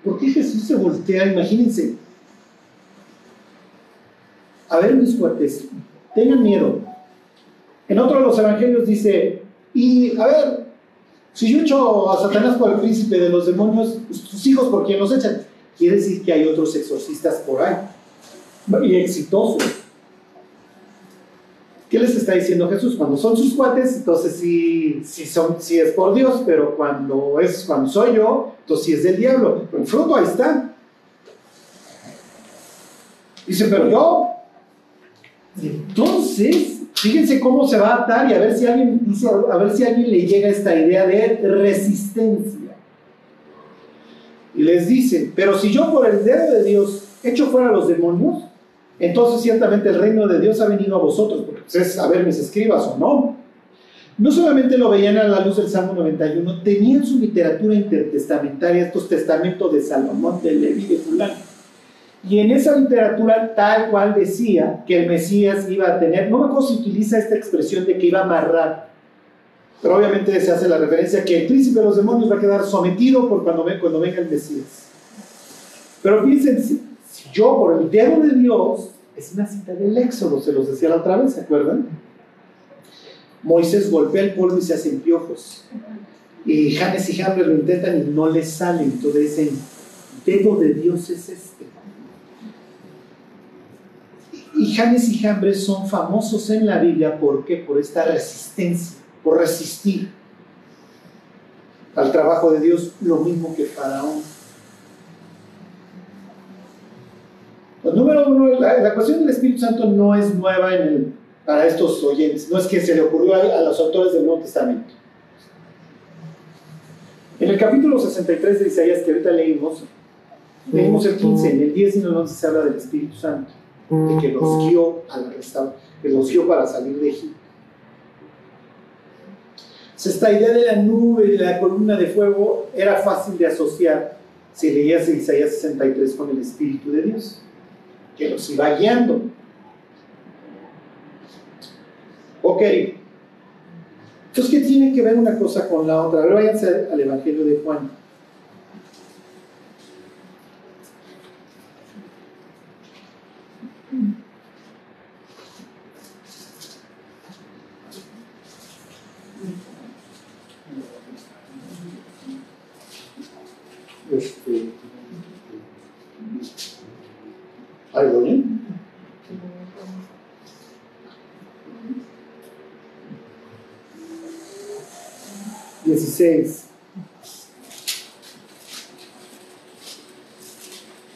¿Por qué Jesús se voltea? Imagínense. A ver, mis cuates, tengan miedo. En otro de los evangelios dice, y a ver, si yo echo a Satanás por el príncipe de los demonios, tus hijos, ¿por quién los echan? Quiere decir que hay otros exorcistas por ahí y exitosos. ¿Qué les está diciendo Jesús? Cuando son sus cuates, entonces sí, sí, son, sí es por Dios, pero cuando, es, cuando soy yo, entonces sí es del diablo. el fruto ahí está. Dice, pero yo. Entonces, fíjense cómo se va a atar y a ver si alguien, incluso a ver si alguien le llega esta idea de resistencia. Y les dice, pero si yo por el dedo de Dios echo fuera a los demonios, entonces ciertamente el reino de Dios ha venido a vosotros, porque pues, es a ver mis escribas o no. No solamente lo veían a la luz del Salmo 91, tenían su literatura intertestamentaria estos testamentos de Salomón, de Levi, de fulano. Y en esa literatura tal cual decía que el Mesías iba a tener, no me acuerdo utiliza esta expresión de que iba a amarrar, pero obviamente se hace la referencia que el príncipe de los demonios va a quedar sometido por cuando, cuando venga el Mesías. Pero fíjense, si yo por el dedo de Dios, es una cita del Éxodo, se los decía la otra vez, ¿se acuerdan? Moisés golpea el polvo y se hacen piojos. Y Janes y Jambres lo intentan y no les salen. Entonces dicen, dedo de Dios es este. Y Janes y Jambres son famosos en la Biblia, ¿por qué? Por esta resistencia, por resistir al trabajo de Dios, lo mismo que Faraón. Pues, número uno, la, cuestión del Espíritu Santo no es nueva en el, para estos oyentes, no es que se le ocurrió a, a los autores del Nuevo Testamento. En el capítulo 63 de Isaías que ahorita leímos, leímos el 15, en el 10 y en el 11 se habla del Espíritu Santo, de que los guió, a la que los guió para salir de Egipto. Esta idea de la nube y de la columna de fuego era fácil de asociar si leías Isaías 63 con el Espíritu de Dios que los iba guiando. Ok. Entonces, ¿qué tiene que ver una cosa con la otra? A ver, váyanse al Evangelio de Juan. Este, Dieciséis.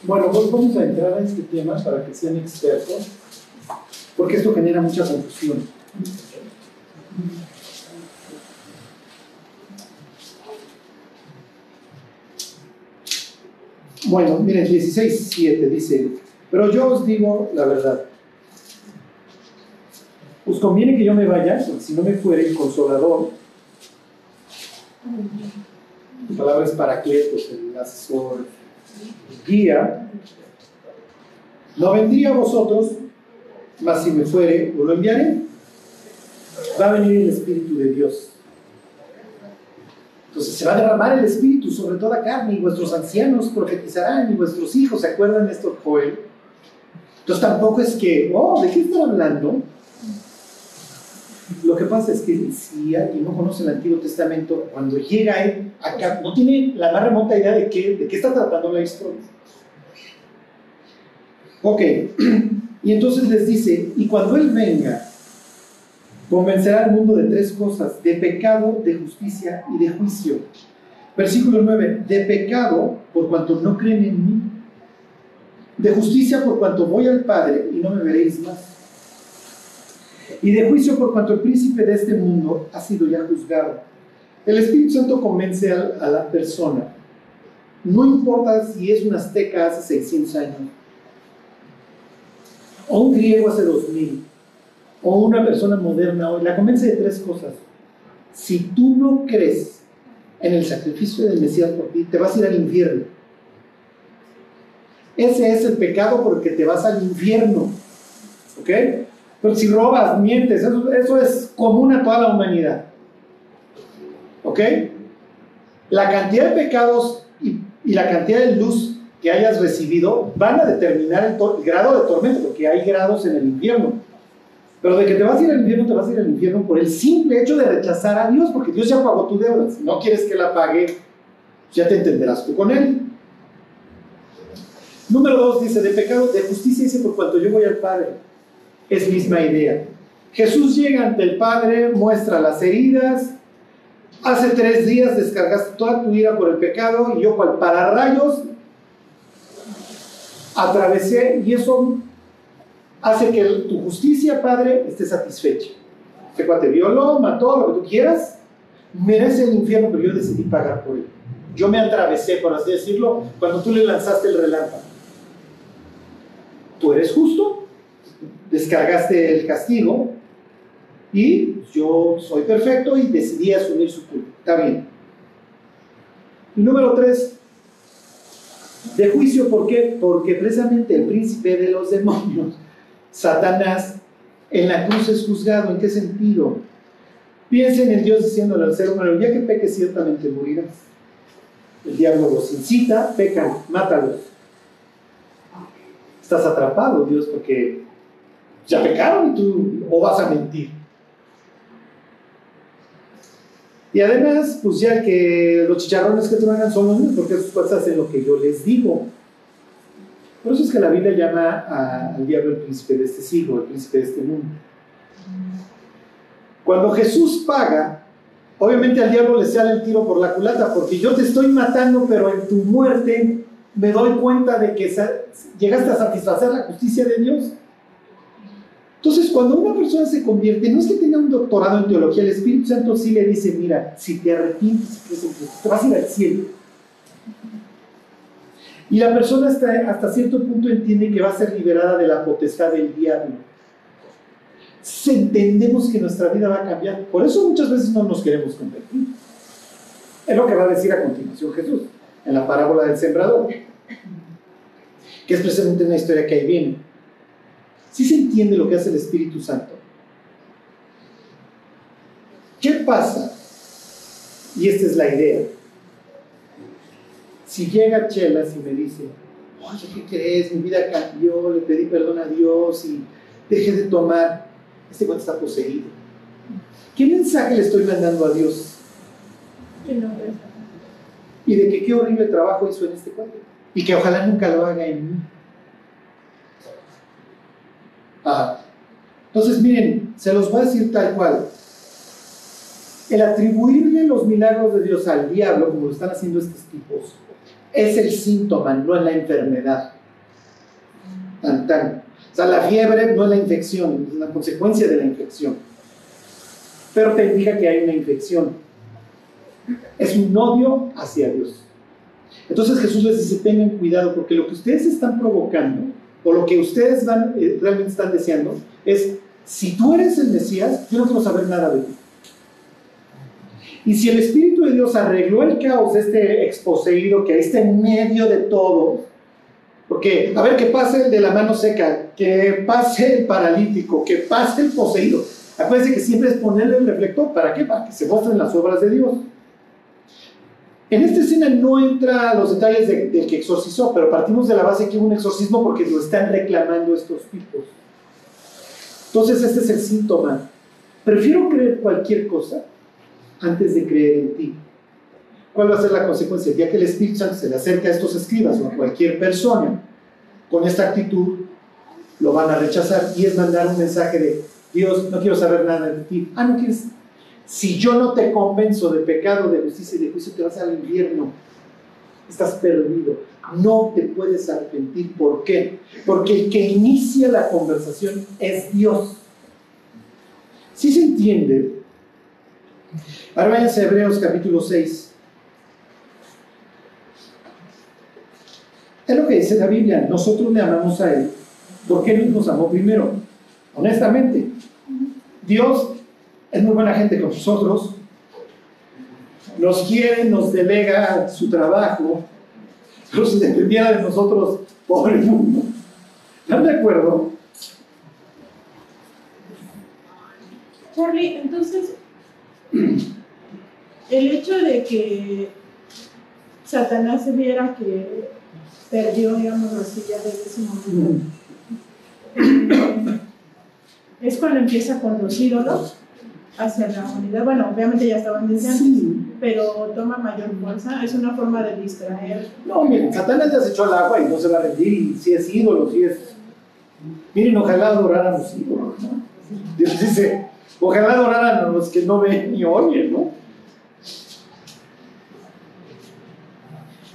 Bueno, pues vamos a entrar a este tema para que sean expertos, porque esto genera mucha confusión. Bueno, miren, 16, 7 dice, pero yo os digo la verdad. Os conviene que yo me vaya, porque si no me fuere el consolador, la palabra es paracletos, el asesor, guía, no vendría a vosotros, mas si me fuere, os lo enviaré. Va a venir el Espíritu de Dios. Entonces se va a derramar el Espíritu sobre toda carne y vuestros ancianos profetizarán y vuestros hijos, ¿se acuerdan de esto, Joel? Entonces tampoco es que, oh, ¿de qué están hablando? Lo que pasa es que si alguien no conoce el Antiguo Testamento, cuando llega él acá, no tiene la más remota idea de qué, de qué está tratando la historia. Ok, y entonces les dice, y cuando Él venga, convencerá al mundo de tres cosas, de pecado, de justicia y de juicio. Versículo 9, de pecado por cuanto no creen en mí de justicia por cuanto voy al Padre y no me veréis más, y de juicio por cuanto el príncipe de este mundo ha sido ya juzgado. El Espíritu Santo convence a, la persona, no importa si es un azteca hace 600 años, o un griego hace 2000, o una persona moderna hoy, la convence de tres cosas. Si tú no crees en el sacrificio del Mesías por ti, te vas a ir al infierno. Ese es el pecado porque te vas al infierno. ¿Ok? Pero si robas, mientes, eso, es común a toda la humanidad. ¿Ok? La cantidad de pecados y, la cantidad de luz que hayas recibido van a determinar el, grado de tormento, porque hay grados en el infierno. Pero de que te vas a ir al infierno, te vas a ir al infierno por el simple hecho de rechazar a Dios, porque Dios ya pagó tu deuda. Si no quieres que la pague, ya te entenderás tú con Él. Número dos dice, de pecado, de justicia dice, por cuanto yo voy al Padre. Es misma idea. Jesús llega ante el Padre, muestra las heridas. Hace tres días descargaste toda tu ira por el pecado y yo cual rayos atravesé y eso hace que tu justicia, Padre, esté satisfecha. Este cuate violó, mató, lo que tú quieras, merece el infierno, pero yo decidí pagar por él. Yo me atravesé, por así decirlo, cuando tú le lanzaste el relámpago. Eres justo, descargaste el castigo y yo soy perfecto y decidí asumir su culpa. Está bien. Y número tres, de juicio, ¿por qué? Porque precisamente el príncipe de los demonios, Satanás, en la cruz es juzgado. ¿En qué sentido? Piensen en Dios diciéndole al ser humano, ya que peque ciertamente morirás. El diablo los incita, pecan, mátalos. Estás atrapado, Dios, porque ya pecaron y tú o vas a mentir. Y además, pues ya que los chicharrones que truenan son los míos, porque esos cosas hacen lo que yo les digo. Por eso es que la Biblia llama al diablo el príncipe de este siglo, el príncipe de este mundo. Cuando Jesús paga, obviamente al diablo le sale el tiro por la culata, porque yo te estoy matando, pero en tu muerte me doy cuenta de que llegaste a satisfacer la justicia de Dios. Entonces, cuando una persona se convierte, no es que tenga un doctorado en teología, el Espíritu Santo sí le dice, mira, si te arrepientes, te vas a ir al cielo. Y la persona hasta, hasta cierto punto entiende que va a ser liberada de la potestad del diablo. Entendemos que nuestra vida va a cambiar. Por eso muchas veces no nos queremos convertir. Es lo que va a decir a continuación Jesús en la parábola del sembrador, que es precisamente una historia que ahí viene. Si se entiende lo que hace el Espíritu Santo. ¿Qué pasa? Y esta es la idea. Si llega Chelas y me dice, oye, ¿qué crees? Mi vida cambió, le pedí perdón a Dios y dejé de tomar. Este cuento está poseído. ¿Qué mensaje le estoy mandando a Dios? y de que qué horrible trabajo hizo en este cuento. Y que ojalá nunca lo haga en mí. Ah, entonces, miren, se los voy a decir tal cual. El atribuirle los milagros de Dios al diablo, como lo están haciendo estos tipos, es el síntoma, no es la enfermedad. Tan, tan. O sea, la fiebre no es la infección, es la consecuencia de la infección. Pero te indica que hay una infección. Es un odio hacia Dios. Entonces Jesús les dice, tengan cuidado, porque lo que ustedes están provocando o lo que ustedes van, eh, realmente están deseando es, si tú eres el Mesías, yo no quiero saber nada de ti. Y si el Espíritu de Dios arregló el caos de este exposeído que está en medio de todo, porque, a ver, que pase el de la mano seca, que pase el paralítico, que pase el poseído. Acuérdense que siempre es ponerle el reflector, ¿para qué? Para que se muestren las obras de Dios. En esta escena no entra los detalles del que exorcizó, pero partimos de la base que hubo un exorcismo porque lo están reclamando estos tipos. Entonces este es el síntoma. Prefiero creer cualquier cosa antes de creer en ti. ¿Cuál va a ser la consecuencia? Ya que el Espíritu Santo se le acerca a estos escribas o a cualquier persona con esta actitud, lo van a rechazar y es mandar un mensaje de Dios, no quiero saber nada de ti. Ah, no quieres si yo no te convenzo de pecado, de justicia y de juicio, te vas al infierno. Estás perdido. No te puedes arrepentir. ¿Por qué? Porque el que inicia la conversación es Dios. ¿Sí se entiende? Ahora váyanse a Hebreos capítulo 6. Es lo que dice la Biblia. Nosotros le amamos a Él porque Él nos amó primero. Honestamente. Dios es muy buena gente con nosotros, nos quiere, nos delega su trabajo, pero si dependiera de nosotros, pobre mundo. ¿Están de acuerdo? Charlie, entonces, el hecho de que Satanás se viera que perdió, digamos así, ya desde ese momento, eh, es cuando empieza con los ídolos hacia la unidad. Bueno, obviamente ya estaban desde pero toma mayor fuerza. Es una forma de distraer. No, miren, Satanás ya se echó al agua y no se va a rendir. Y si es ídolo, si es. Miren, ojalá adorar a los ídolos, ¿no? Dios dice, ojalá adoraran a los que no ven ni oyen, ¿no?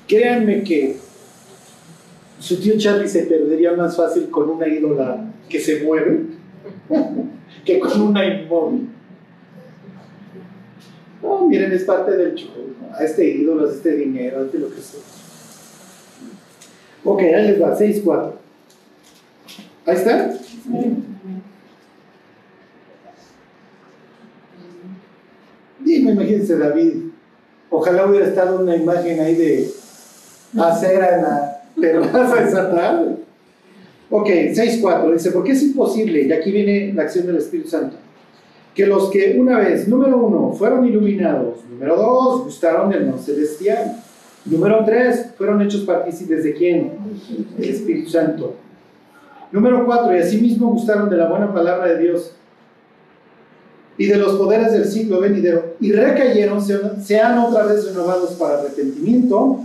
Créanme que su tío Charlie se perdería más fácil con una ídola que se mueve que con una inmóvil. No, miren, es parte del show. A este ídolo, a este dinero, a este lo que sea. Ok, ahí les va, 6-4. Ahí está. Dime, imagínense David. Ojalá hubiera estado una imagen ahí de acera en la terraza esa tarde. Ok, 6.4 dice, porque es imposible, y aquí viene la acción del Espíritu Santo, que los que una vez, número uno, fueron iluminados, número dos, gustaron del no celestial, número tres, fueron hechos partícipes de quién? El Espíritu Santo. Número cuatro, y asimismo gustaron de la buena palabra de Dios y de los poderes del siglo venidero, y recayeron, sean otra vez renovados para arrepentimiento,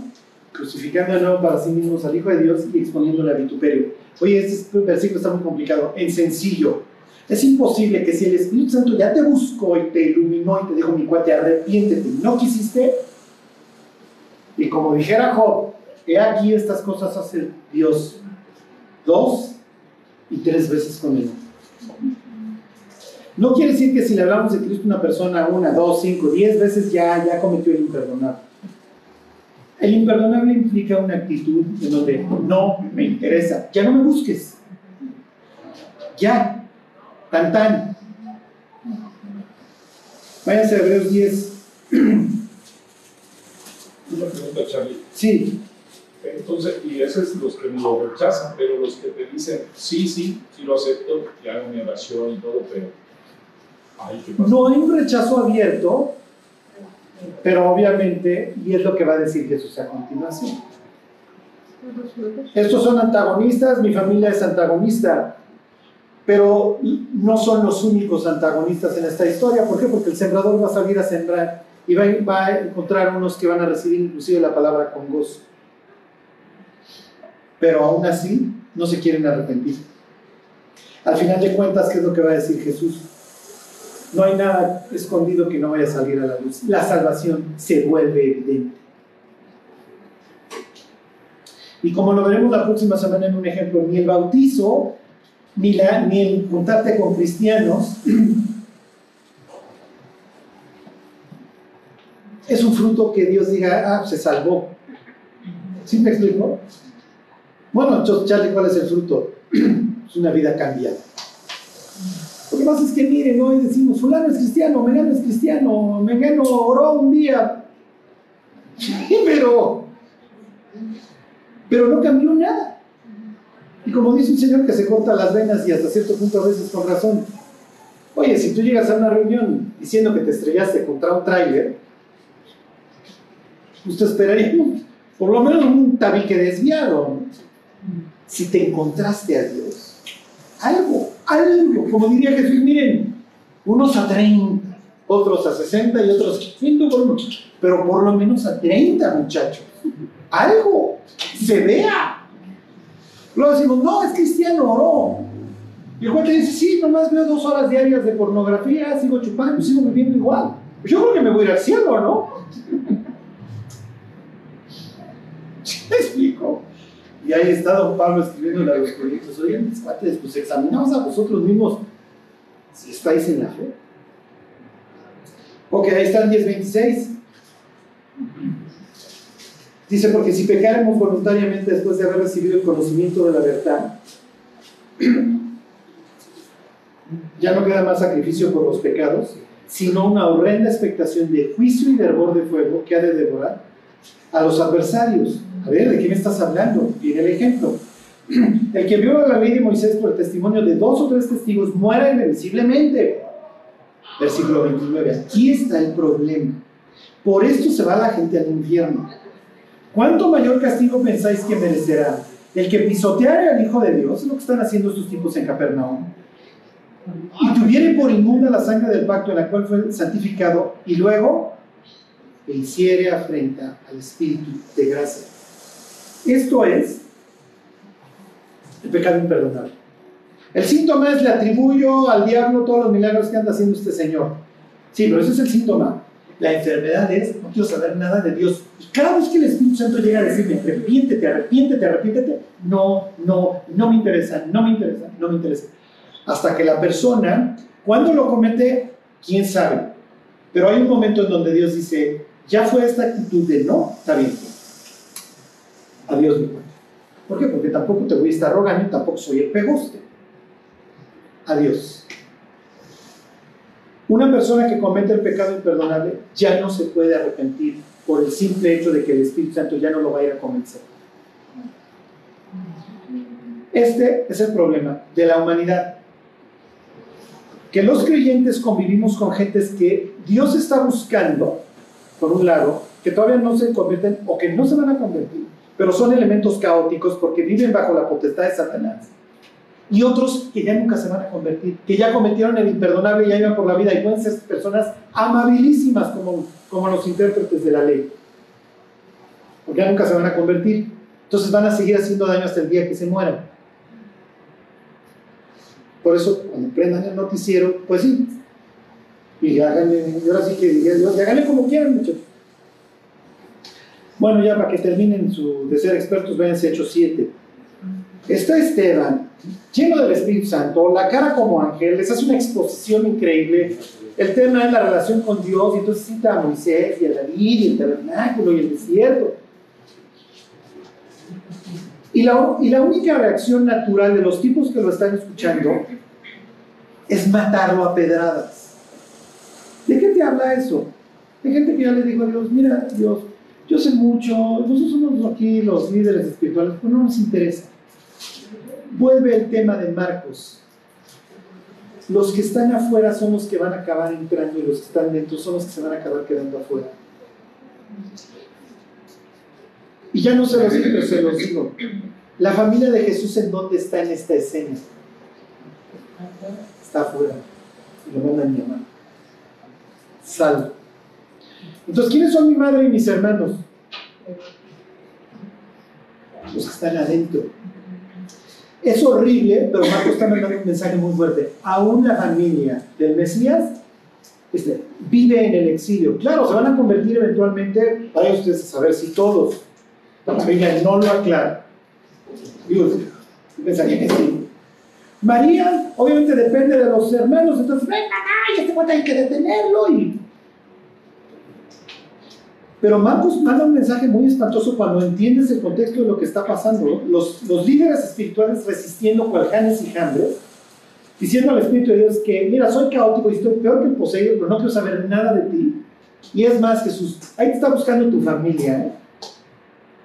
crucificando de nuevo para sí mismos al Hijo de Dios y exponiéndole a vituperio. Oye, este versículo está muy complicado. En sencillo. Es imposible que si el Espíritu Santo ya te buscó y te iluminó y te dijo, mi cuate, arrepiéntete, no quisiste. Y como dijera Job, he aquí estas cosas hace Dios dos y tres veces con él. No quiere decir que si le hablamos de Cristo a una persona una, dos, cinco, diez veces ya, ya cometió el imperdonable. El imperdonable implica una actitud en donde no me interesa, ya no me busques. Ya, tan tan. Váyanse a Hebreos 10. Una pregunta, Charlie. Sí. Entonces, y esos es los que lo rechazan, pero los que te dicen, sí, sí, sí lo acepto, y hago mi oración y todo, pero. Ay, ¿qué pasa? No hay un rechazo abierto, pero obviamente, y es lo que va a decir Jesús a continuación. Estos son antagonistas, mi familia es antagonista, pero no son los únicos antagonistas en esta historia. ¿Por qué? Porque el sembrador va a salir a sembrar y va, a encontrar unos que van a recibir inclusive la palabra con gozo. Pero aún así no se quieren arrepentir. Al final de cuentas, ¿qué es lo que va a decir Jesús? No hay nada escondido que no vaya a salir a la luz. La salvación se vuelve evidente. Y como lo veremos la próxima semana en un ejemplo, ni el bautizo, ni, la, ni el juntarte con cristianos, es un fruto que Dios diga, ah, se salvó. ¿Sí me explico? Bueno, Charlie, ¿cuál es el fruto? Es una vida cambiada. Lo que pasa es que miren, hoy decimos, fulano es cristiano, Megano es cristiano, Megano oró un día. Pero, pero no cambió nada. Como dice un señor que se corta las venas y hasta cierto punto a veces con razón. Oye, si tú llegas a una reunión diciendo que te estrellaste contra un tráiler, pues te esperaríamos por lo menos un tabique desviado. Si te encontraste a Dios, algo, algo, como diría Jesús, miren, unos a 30, otros a 60 y otros a 100, pero por lo menos a 30 muchachos. Algo, se vea. Luego decimos, no, es cristiano, oró. Y el juez te dice, sí, nomás veo dos horas diarias de pornografía, sigo chupando, sigo viviendo igual. Yo creo que me voy a ir al cielo, ¿no? ¿Me explico? Y ahí está don Pablo escribiendo a los proyectos. Oigan, mis cuates, pues examinamos a vosotros mismos si estáis en la fe. Ok, ahí está el 10.26. Dice, porque si pecáramos voluntariamente después de haber recibido el conocimiento de la verdad, ya no queda más sacrificio por los pecados, sino una horrenda expectación de juicio y de hervor de fuego que ha de devorar a los adversarios. A ver, ¿de me estás hablando? Viene el ejemplo. El que viola la ley de Moisés por el testimonio de dos o tres testigos muera irreversiblemente. Versículo 29. Aquí está el problema. Por esto se va la gente al infierno. ¿Cuánto mayor castigo pensáis que merecerá el que pisoteare al Hijo de Dios? Es lo que están haciendo estos tipos en Capernaum. Y tuviere por inmunda la sangre del pacto en la cual fue santificado y luego e hiciere afrenta al Espíritu de gracia. Esto es el pecado imperdonable. El síntoma es le atribuyo al diablo todos los milagros que anda haciendo este señor. Sí, pero ese es el síntoma. La enfermedad es, quiero saber nada de Dios. Y cada vez que el Espíritu Santo llega a decirme, arrepiéntete, arrepiéntete, arrepiéntete, no, no, no me interesa, no me interesa, no me interesa. Hasta que la persona, cuando lo comete, quién sabe. Pero hay un momento en donde Dios dice, ya fue esta actitud de no, está bien. Adiós mi cuenta. ¿Por qué? Porque tampoco te voy a estar rogando tampoco soy el pegoste. Adiós. Una persona que comete el pecado imperdonable ya no se puede arrepentir por el simple hecho de que el Espíritu Santo ya no lo va a ir a convencer. Este es el problema de la humanidad. Que los creyentes convivimos con gentes que Dios está buscando, por un lado, que todavía no se convierten o que no se van a convertir, pero son elementos caóticos porque viven bajo la potestad de Satanás y otros que ya nunca se van a convertir, que ya cometieron el imperdonable y ya iban por la vida y pueden ser personas amabilísimas como, como los intérpretes de la ley, porque ya nunca se van a convertir. Entonces van a seguir haciendo daño hasta el día que se mueran. Por eso, cuando prendan el noticiero, pues sí, y háganle, ahora sí que Dios, háganle como quieran, muchachos. Bueno, ya para que terminen de ser expertos, váyanse a Hechos 7. Está Esteban, lleno del Espíritu Santo, la cara como ángel, les hace una exposición increíble. El tema es la relación con Dios, y entonces cita a Moisés y a David y el tabernáculo y el desierto. Y la, única reacción natural de los tipos que lo están escuchando es matarlo a pedradas. ¿De qué te habla eso? De gente que ya le dijo a Dios, mira Dios, yo sé mucho, nosotros somos aquí los líderes espirituales, pero no nos interesa vuelve el tema de Marcos. Los que están afuera son los que van a acabar entrando y los que están dentro son los que se van a acabar quedando afuera. Y ya no se los digo, se los digo. La familia de Jesús en dónde está en esta escena? Está afuera. Y lo mandan mi mamá. Salvo. Entonces, ¿quiénes son mi madre y mis hermanos? Los que están adentro. Es horrible, pero Marcos está mandando un mensaje muy fuerte. Aún la familia del Mesías este, vive en el exilio. Claro, se van a convertir eventualmente, vaya ustedes a saber si todos. La Biblia no lo aclara. Digo, pensaría que sí. María, obviamente depende de los hermanos, entonces, venga, ay, este cuate hay que detenerlo y pero Marcos manda un mensaje muy espantoso cuando entiendes el contexto de lo que está pasando. Los, los líderes espirituales resistiendo cual Janes y Jambres, diciendo al Espíritu de Dios que, mira, soy caótico y estoy peor que el poseído, pero no quiero saber nada de ti. Y es más, Jesús, ahí te está buscando tu familia. ¿eh?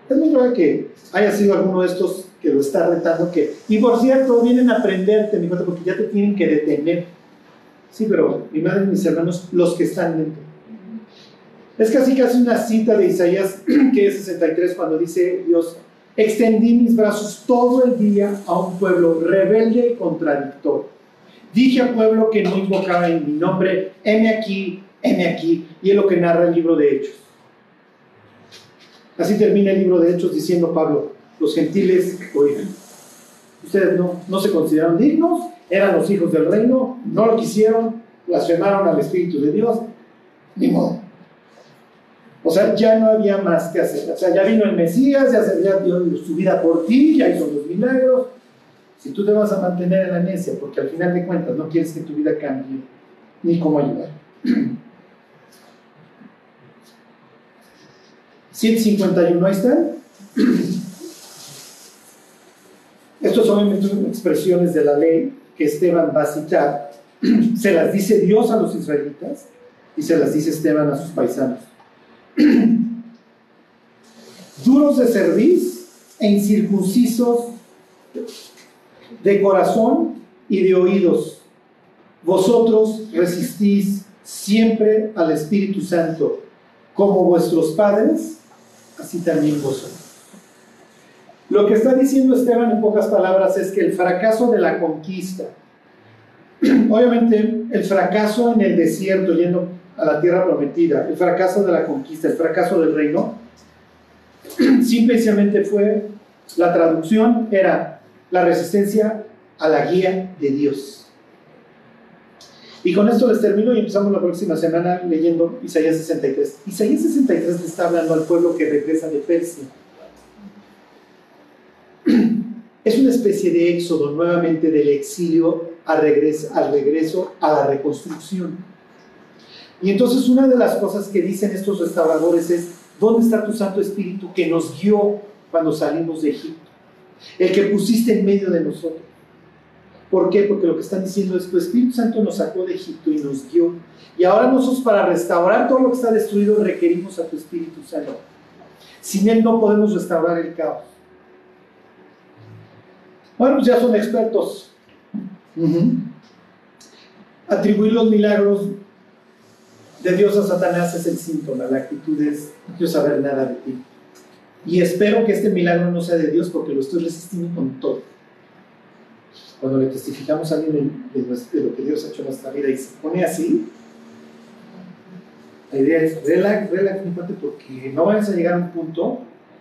Es muy probable que haya sido alguno de estos que lo está retando. Y por cierto, vienen a aprenderte, mi hijo, porque ya te tienen que detener. Sí, pero mi madre y mis hermanos, los que están dentro. Es casi casi una cita de Isaías que es 63 cuando dice Dios, extendí mis brazos todo el día a un pueblo rebelde y contradictor. Dije al pueblo que no invocaba en mi nombre, heme aquí, heme aquí, y es lo que narra el libro de Hechos. Así termina el libro de Hechos diciendo Pablo, los gentiles, oigan, ustedes no, no se consideraron dignos, eran los hijos del reino, no lo quisieron, blasfemaron al Espíritu de Dios, ni modo. O sea, ya no había más que hacer. O sea, ya vino el Mesías, ya, se, dio su vida por ti, ya hizo los milagros. Si tú te vas a mantener en la necia, porque al final de cuentas no quieres que tu vida cambie, ni cómo ayudar. 151, ahí están. Estos son expresiones de la ley que Esteban va a citar. Se las dice Dios a los israelitas y se las dice Esteban a sus paisanos. duros de cerviz e incircuncisos de corazón y de oídos. Vosotros resistís siempre al Espíritu Santo, como vuestros padres, así también vosotros. Lo que está diciendo Esteban en pocas palabras es que el fracaso de la conquista, obviamente el fracaso en el desierto yendo a la tierra prometida, el fracaso de la conquista, el fracaso del reino, simplemente fue, la traducción era la resistencia a la guía de Dios. Y con esto les termino y empezamos la próxima semana leyendo Isaías 63. Isaías 63 le está hablando al pueblo que regresa de Persia. Es una especie de éxodo nuevamente del exilio al regreso, al regreso a la reconstrucción. Y entonces una de las cosas que dicen estos restauradores es, ¿dónde está tu Santo Espíritu que nos guió cuando salimos de Egipto? El que pusiste en medio de nosotros. ¿Por qué? Porque lo que están diciendo es, tu Espíritu Santo nos sacó de Egipto y nos guió. Y ahora nosotros para restaurar todo lo que está destruido requerimos a tu Espíritu Santo. Sin Él no podemos restaurar el caos. Bueno, pues ya son expertos. Atribuir los milagros de Dios a Satanás es el síntoma, la actitud es no quiero saber nada de ti. Y espero que este milagro no sea de Dios porque lo estoy resistiendo con todo. Cuando le testificamos a alguien de, lo que Dios ha hecho en nuestra vida y se pone así, la idea es relax, relax, porque no vayas a llegar a un punto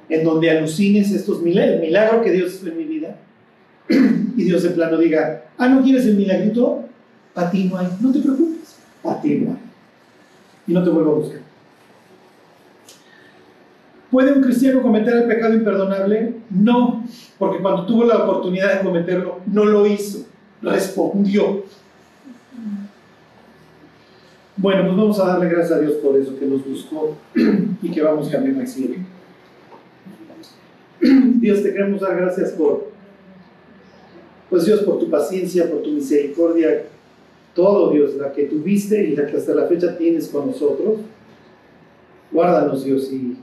en donde alucines estos milagros, el milagro que Dios hizo en mi vida, y Dios de plano diga, ah, ¿no quieres el milagrito? Para ti no hay, no te preocupes, para ti no hay. Y no te vuelvo a buscar. ¿Puede un cristiano cometer el pecado imperdonable? No, porque cuando tuvo la oportunidad de cometerlo, no lo hizo, respondió. Bueno, pues vamos a darle gracias a Dios por eso que nos buscó y que vamos cambiando al cielo. Dios, te queremos dar gracias por pues Dios, por tu paciencia, por tu misericordia, todo Dios, la que tuviste y la que hasta la fecha tienes con nosotros, guárdanos Dios y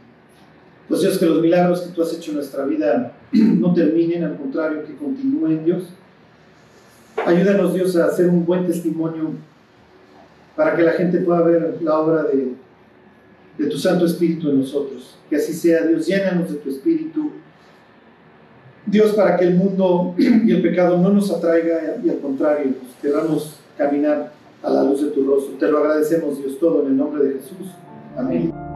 pues Dios que los milagros que tú has hecho en nuestra vida no terminen, al contrario, que continúen Dios. Ayúdanos Dios a hacer un buen testimonio para que la gente pueda ver la obra de, de tu Santo Espíritu en nosotros. Que así sea Dios, llénanos de tu Espíritu Dios, para que el mundo y el pecado no nos atraiga y al contrario, queramos caminar a la luz de tu rostro. Te lo agradecemos, Dios, todo en el nombre de Jesús. Amén.